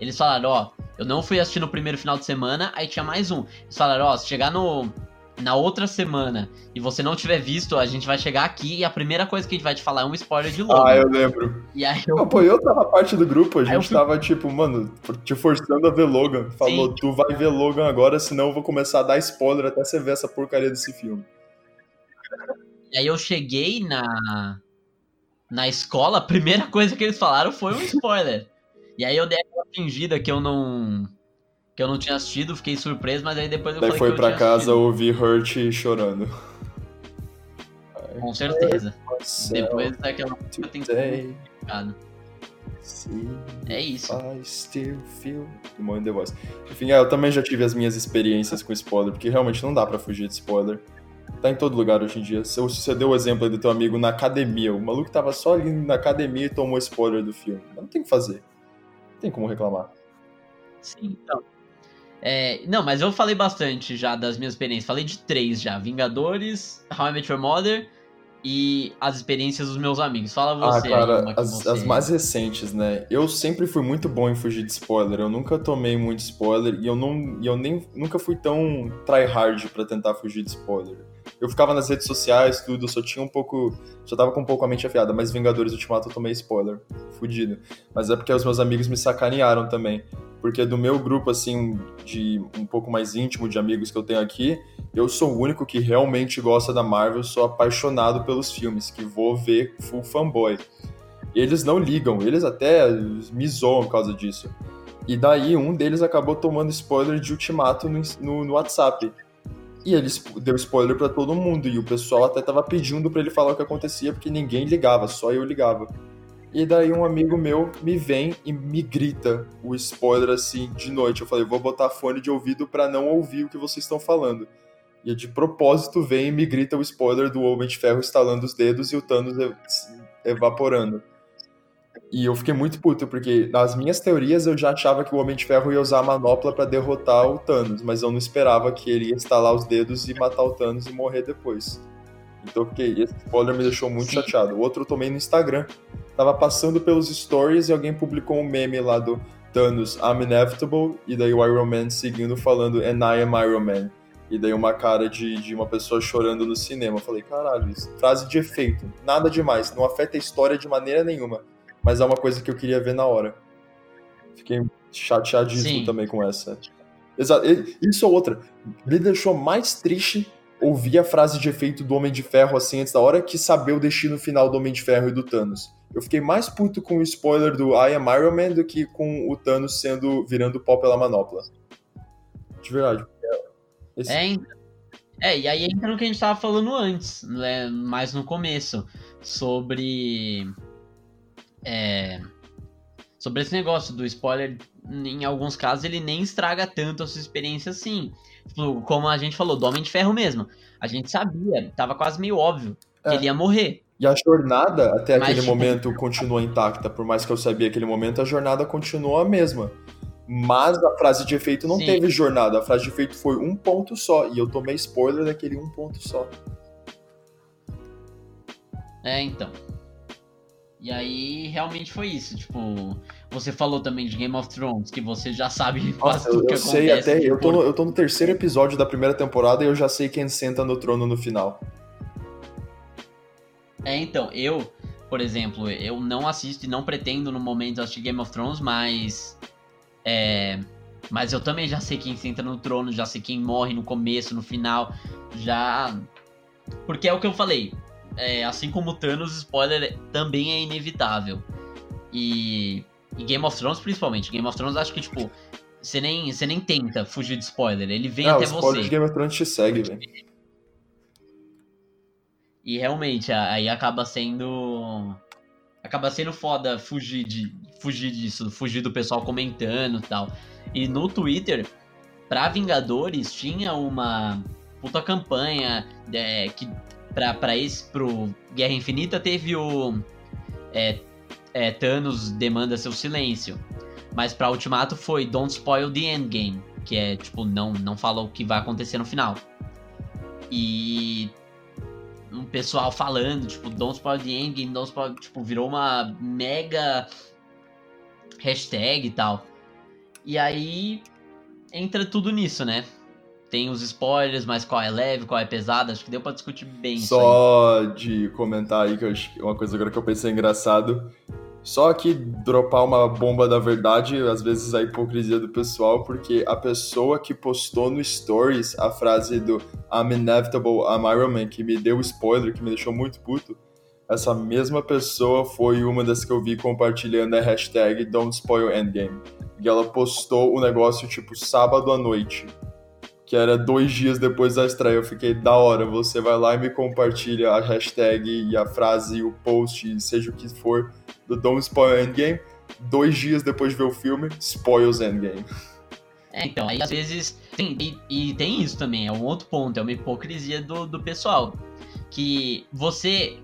eles falaram, ó, eu não fui assistir no primeiro final de semana, aí tinha mais um. Eles falaram, ó, se chegar no, na outra semana e você não tiver visto, a gente vai chegar aqui e a primeira coisa que a gente vai te falar é um spoiler de Logan. Ah, eu lembro. E aí eu... Pô, eu tava parte do grupo, a gente fui... tava tipo, mano, te forçando a ver Logan. Falou, Sim. tu vai ver Logan agora, senão eu vou começar a dar spoiler até você ver essa porcaria desse filme. E aí eu cheguei na na escola, a primeira coisa que eles falaram foi um spoiler. e aí eu dei aquela fingida que eu não que eu não tinha assistido, fiquei surpreso, mas aí depois eu Daí foi pra casa ouvir Hurt chorando. Com certeza. Depois daquela música tem que É isso. I still feel the voice. Enfim, é, eu também já tive as minhas experiências com spoiler, porque realmente não dá para fugir de spoiler. Tá em todo lugar hoje em dia. Você deu o exemplo aí do teu amigo na academia. O maluco tava só ali na academia e tomou spoiler do filme. Não tem o que fazer. Não tem como reclamar. Sim, então. É, não, mas eu falei bastante já das minhas experiências. Falei de três já: Vingadores, How I Met Your Mother e as experiências dos meus amigos. Fala ah, você. Ah, cara, as, você... as, mais recentes, né? Eu sempre fui muito bom em fugir de spoiler. Eu nunca tomei muito spoiler e eu, não, eu nem, nunca fui tão tryhard para tentar fugir de spoiler. Eu ficava nas redes sociais, tudo, só tinha um pouco. Já tava com um pouco a mente afiada, mas Vingadores Ultimato eu tomei spoiler. Fudido. Mas é porque os meus amigos me sacanearam também. Porque do meu grupo, assim, de um pouco mais íntimo de amigos que eu tenho aqui, eu sou o único que realmente gosta da Marvel, sou apaixonado pelos filmes, que vou ver full fanboy. Eles não ligam, eles até me zoam por causa disso. E daí um deles acabou tomando spoiler de Ultimato no, no, no WhatsApp. E ele deu spoiler para todo mundo. E o pessoal até tava pedindo para ele falar o que acontecia, porque ninguém ligava, só eu ligava. E daí um amigo meu me vem e me grita o spoiler assim de noite. Eu falei, vou botar fone de ouvido para não ouvir o que vocês estão falando. E de propósito vem e me grita o spoiler do Homem de Ferro estalando os dedos e o Thanos evaporando. E eu fiquei muito puto, porque nas minhas teorias eu já achava que o Homem de Ferro ia usar a manopla para derrotar o Thanos, mas eu não esperava que ele ia estalar os dedos e matar o Thanos e morrer depois. Então eu fiquei, esse spoiler me deixou muito Sim. chateado. O outro eu tomei no Instagram. Tava passando pelos stories e alguém publicou um meme lá do Thanos, I'm inevitable, e daí o Iron Man seguindo falando And I am Iron Man. E daí uma cara de, de uma pessoa chorando no cinema. Eu falei, caralho, isso, frase de efeito. Nada demais, não afeta a história de maneira nenhuma mas é uma coisa que eu queria ver na hora. Fiquei chateadíssimo Sim. também com essa. Exato. Isso é outra. Me deixou mais triste ouvir a frase de efeito do Homem de Ferro assim antes da hora que saber o destino final do Homem de Ferro e do Thanos. Eu fiquei mais puto com o spoiler do I am Iron Man do que com o Thanos sendo virando pó pela manopla. De verdade. Esse... É, é, e aí entra no que a gente tava falando antes, né, mais no começo, sobre é, sobre esse negócio do spoiler, em alguns casos ele nem estraga tanto a sua experiência assim. Tipo, como a gente falou, do Homem de Ferro mesmo. A gente sabia, tava quase meio óbvio que é. ele ia morrer. E a jornada até Mas, aquele tipo... momento continua intacta. Por mais que eu sabia aquele momento, a jornada continuou a mesma. Mas a frase de efeito não Sim. teve jornada. A frase de efeito foi um ponto só. E eu tomei spoiler daquele um ponto só. É, então. E aí, realmente foi isso. Tipo, você falou também de Game of Thrones, que você já sabe <laughs> quase tudo eu, que eu sei até. Eu tô, no, eu tô no terceiro episódio da primeira temporada e eu já sei quem senta no trono no final. É, então, eu, por exemplo, eu não assisto e não pretendo no momento assistir Game of Thrones, mas. É. Mas eu também já sei quem senta no trono, já sei quem morre no começo, no final. Já. Porque é o que eu falei. É, assim como Thanos, spoiler também é inevitável. E, e Game of Thrones, principalmente. Game of Thrones, acho que, tipo, você nem, você nem tenta fugir de spoiler. Ele vem até o spoiler você. de Game of Thrones te segue, velho. E realmente, aí acaba sendo. Acaba sendo foda fugir, de, fugir disso, fugir do pessoal comentando e tal. E no Twitter, pra Vingadores, tinha uma puta campanha é, que pra, pra esse, pro Guerra Infinita teve o é, é, Thanos demanda seu silêncio. Mas pra Ultimato foi Don't Spoil the Endgame, que é tipo, não, não fala o que vai acontecer no final. E um pessoal falando, tipo, Don't Spoil the Endgame, Don't Spoil, tipo, virou uma mega hashtag e tal. E aí entra tudo nisso, né? Tem os spoilers, mas qual é leve, qual é pesado, acho que deu pra discutir bem Só de comentar aí, que eu acho que uma coisa agora que eu pensei engraçado. Só que dropar uma bomba da verdade, às vezes a hipocrisia do pessoal, porque a pessoa que postou no Stories a frase do I'm inevitable, I'm Iron Man, que me deu spoiler, que me deixou muito puto, essa mesma pessoa foi uma das que eu vi compartilhando a hashtag Don't Spoil Endgame. E ela postou o negócio tipo sábado à noite que era dois dias depois da estreia. Eu fiquei da hora. Você vai lá e me compartilha a hashtag e a frase, o post, seja o que for, do Don't Spoil Endgame. Dois dias depois de ver o filme, spoils Endgame. É, então, aí às vezes. Tem, e, e, tem isso também, é um outro ponto, é uma hipocrisia do, do pessoal. Que você.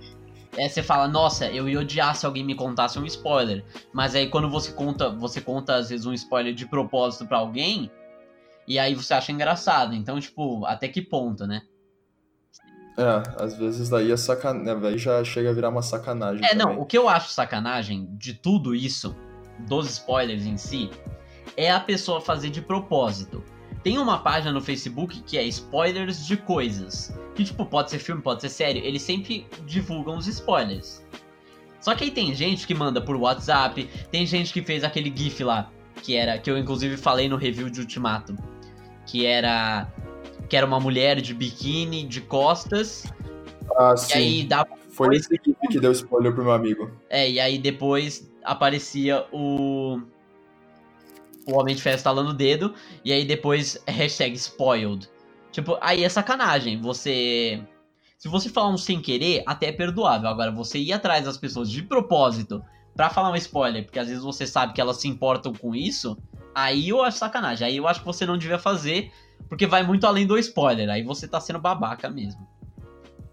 É, você fala, nossa, eu ia odiar se alguém me contasse um spoiler. Mas aí quando você conta, você conta às vezes um spoiler de propósito para alguém, e aí você acha engraçado. Então, tipo, até que ponto, né? É, às vezes daí é sacanagem, aí já chega a virar uma sacanagem. É, também. não, o que eu acho sacanagem de tudo isso, dos spoilers em si, é a pessoa fazer de propósito. Tem uma página no Facebook que é spoilers de coisas. Que, tipo, pode ser filme, pode ser série, eles sempre divulgam os spoilers. Só que aí tem gente que manda por WhatsApp, tem gente que fez aquele GIF lá, que era que eu inclusive falei no review de Ultimato, que era que era uma mulher de biquíni, de costas. Ah, sim. E aí dava Foi esse que, que deu spoiler pro meu amigo. É, e aí depois aparecia o o Homem de Ferro estalando o dedo, e aí depois hashtag spoiled. Tipo, aí é sacanagem. Você. Se você falar um sem querer, até é perdoável. Agora, você ir atrás das pessoas de propósito para falar um spoiler, porque às vezes você sabe que elas se importam com isso, aí eu acho sacanagem. Aí eu acho que você não devia fazer, porque vai muito além do spoiler. Aí você tá sendo babaca mesmo.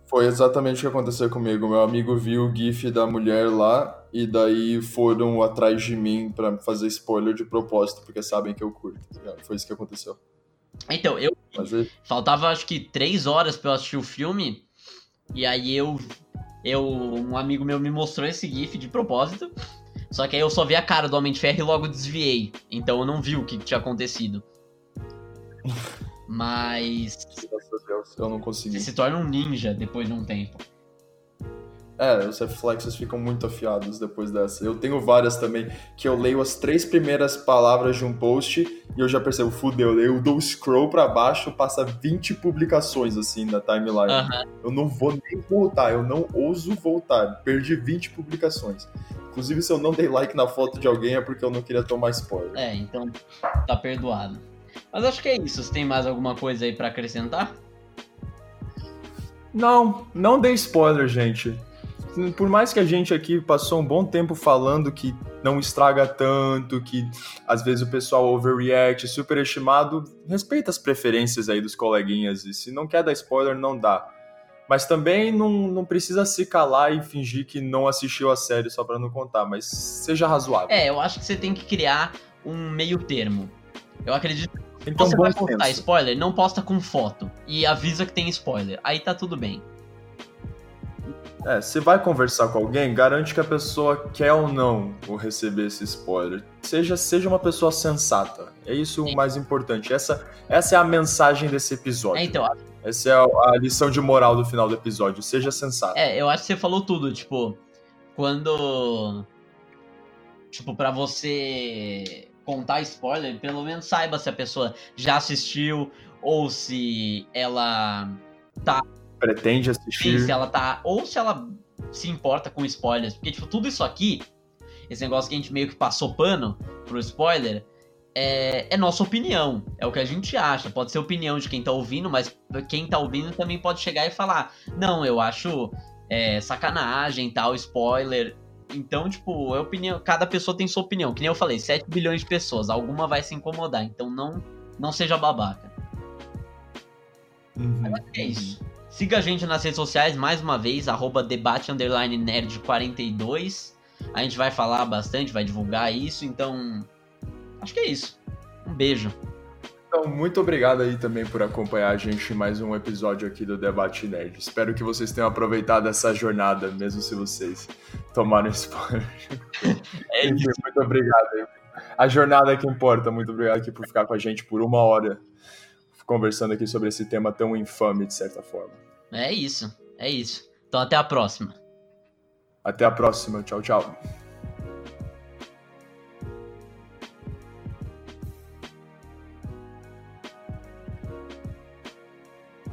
Foi exatamente o que aconteceu comigo. Meu amigo viu o GIF da mulher lá e daí foram atrás de mim para fazer spoiler de propósito, porque sabem que eu curto. Tá Foi isso que aconteceu. Então, eu. Mas... Faltava acho que três horas pra eu assistir o filme. E aí eu eu, um amigo meu me mostrou esse GIF de propósito. Só que aí eu só vi a cara do Homem de Ferro e logo desviei. Então eu não vi o que tinha acontecido. <laughs> Mas. Eu não consegui. Você se torna um ninja depois de um tempo. É, os reflexos ficam muito afiados depois dessa. Eu tenho várias também, que eu leio as três primeiras palavras de um post e eu já percebo, fudeu, eu dou scroll para baixo, passa 20 publicações assim na timeline. Uhum. Eu não vou nem voltar, eu não ouso voltar. Perdi 20 publicações. Inclusive, se eu não dei like na foto de alguém é porque eu não queria tomar spoiler. É, então tá perdoado. Mas acho que é isso. Você tem mais alguma coisa aí para acrescentar? Não, não dei spoiler, gente por mais que a gente aqui passou um bom tempo falando que não estraga tanto, que às vezes o pessoal overreact, superestimado, respeita as preferências aí dos coleguinhas e se não quer dar spoiler, não dá. Mas também não, não precisa se calar e fingir que não assistiu a série só para não contar, mas seja razoável. É, eu acho que você tem que criar um meio termo. Eu acredito que então, você vai postar senso. spoiler, não posta com foto e avisa que tem spoiler. Aí tá tudo bem. É, você vai conversar com alguém, garante que a pessoa quer ou não receber esse spoiler. Seja, seja uma pessoa sensata. É isso Sim. o mais importante. Essa, essa é a mensagem desse episódio. É, então, essa é a, a lição de moral do final do episódio. Seja sensato. É, eu acho que você falou tudo. Tipo, quando. Tipo, para você contar spoiler, pelo menos saiba se a pessoa já assistiu ou se ela tá pretende assistir. se ela tá. Ou se ela se importa com spoilers. Porque, tipo, tudo isso aqui, esse negócio que a gente meio que passou pano pro spoiler, é, é, nossa opinião. É o que a gente acha. Pode ser opinião de quem tá ouvindo, mas quem tá ouvindo também pode chegar e falar: Não, eu acho é, sacanagem tal, spoiler. Então, tipo, é opinião. Cada pessoa tem sua opinião. Que nem eu falei, 7 bilhões de pessoas. Alguma vai se incomodar. Então não, não seja babaca. Uhum. é isso. Siga a gente nas redes sociais, mais uma vez, arroba debate underline nerd 42. A gente vai falar bastante, vai divulgar isso, então. Acho que é isso. Um beijo. Então, muito obrigado aí também por acompanhar a gente em mais um episódio aqui do Debate Nerd. Espero que vocês tenham aproveitado essa jornada, mesmo se vocês tomaram spoiler. <laughs> É isso. muito obrigado. A jornada é que importa. Muito obrigado aqui por ficar com a gente por uma hora conversando aqui sobre esse tema tão infame, de certa forma. É isso, é isso. Então até a próxima. Até a próxima. Tchau, tchau.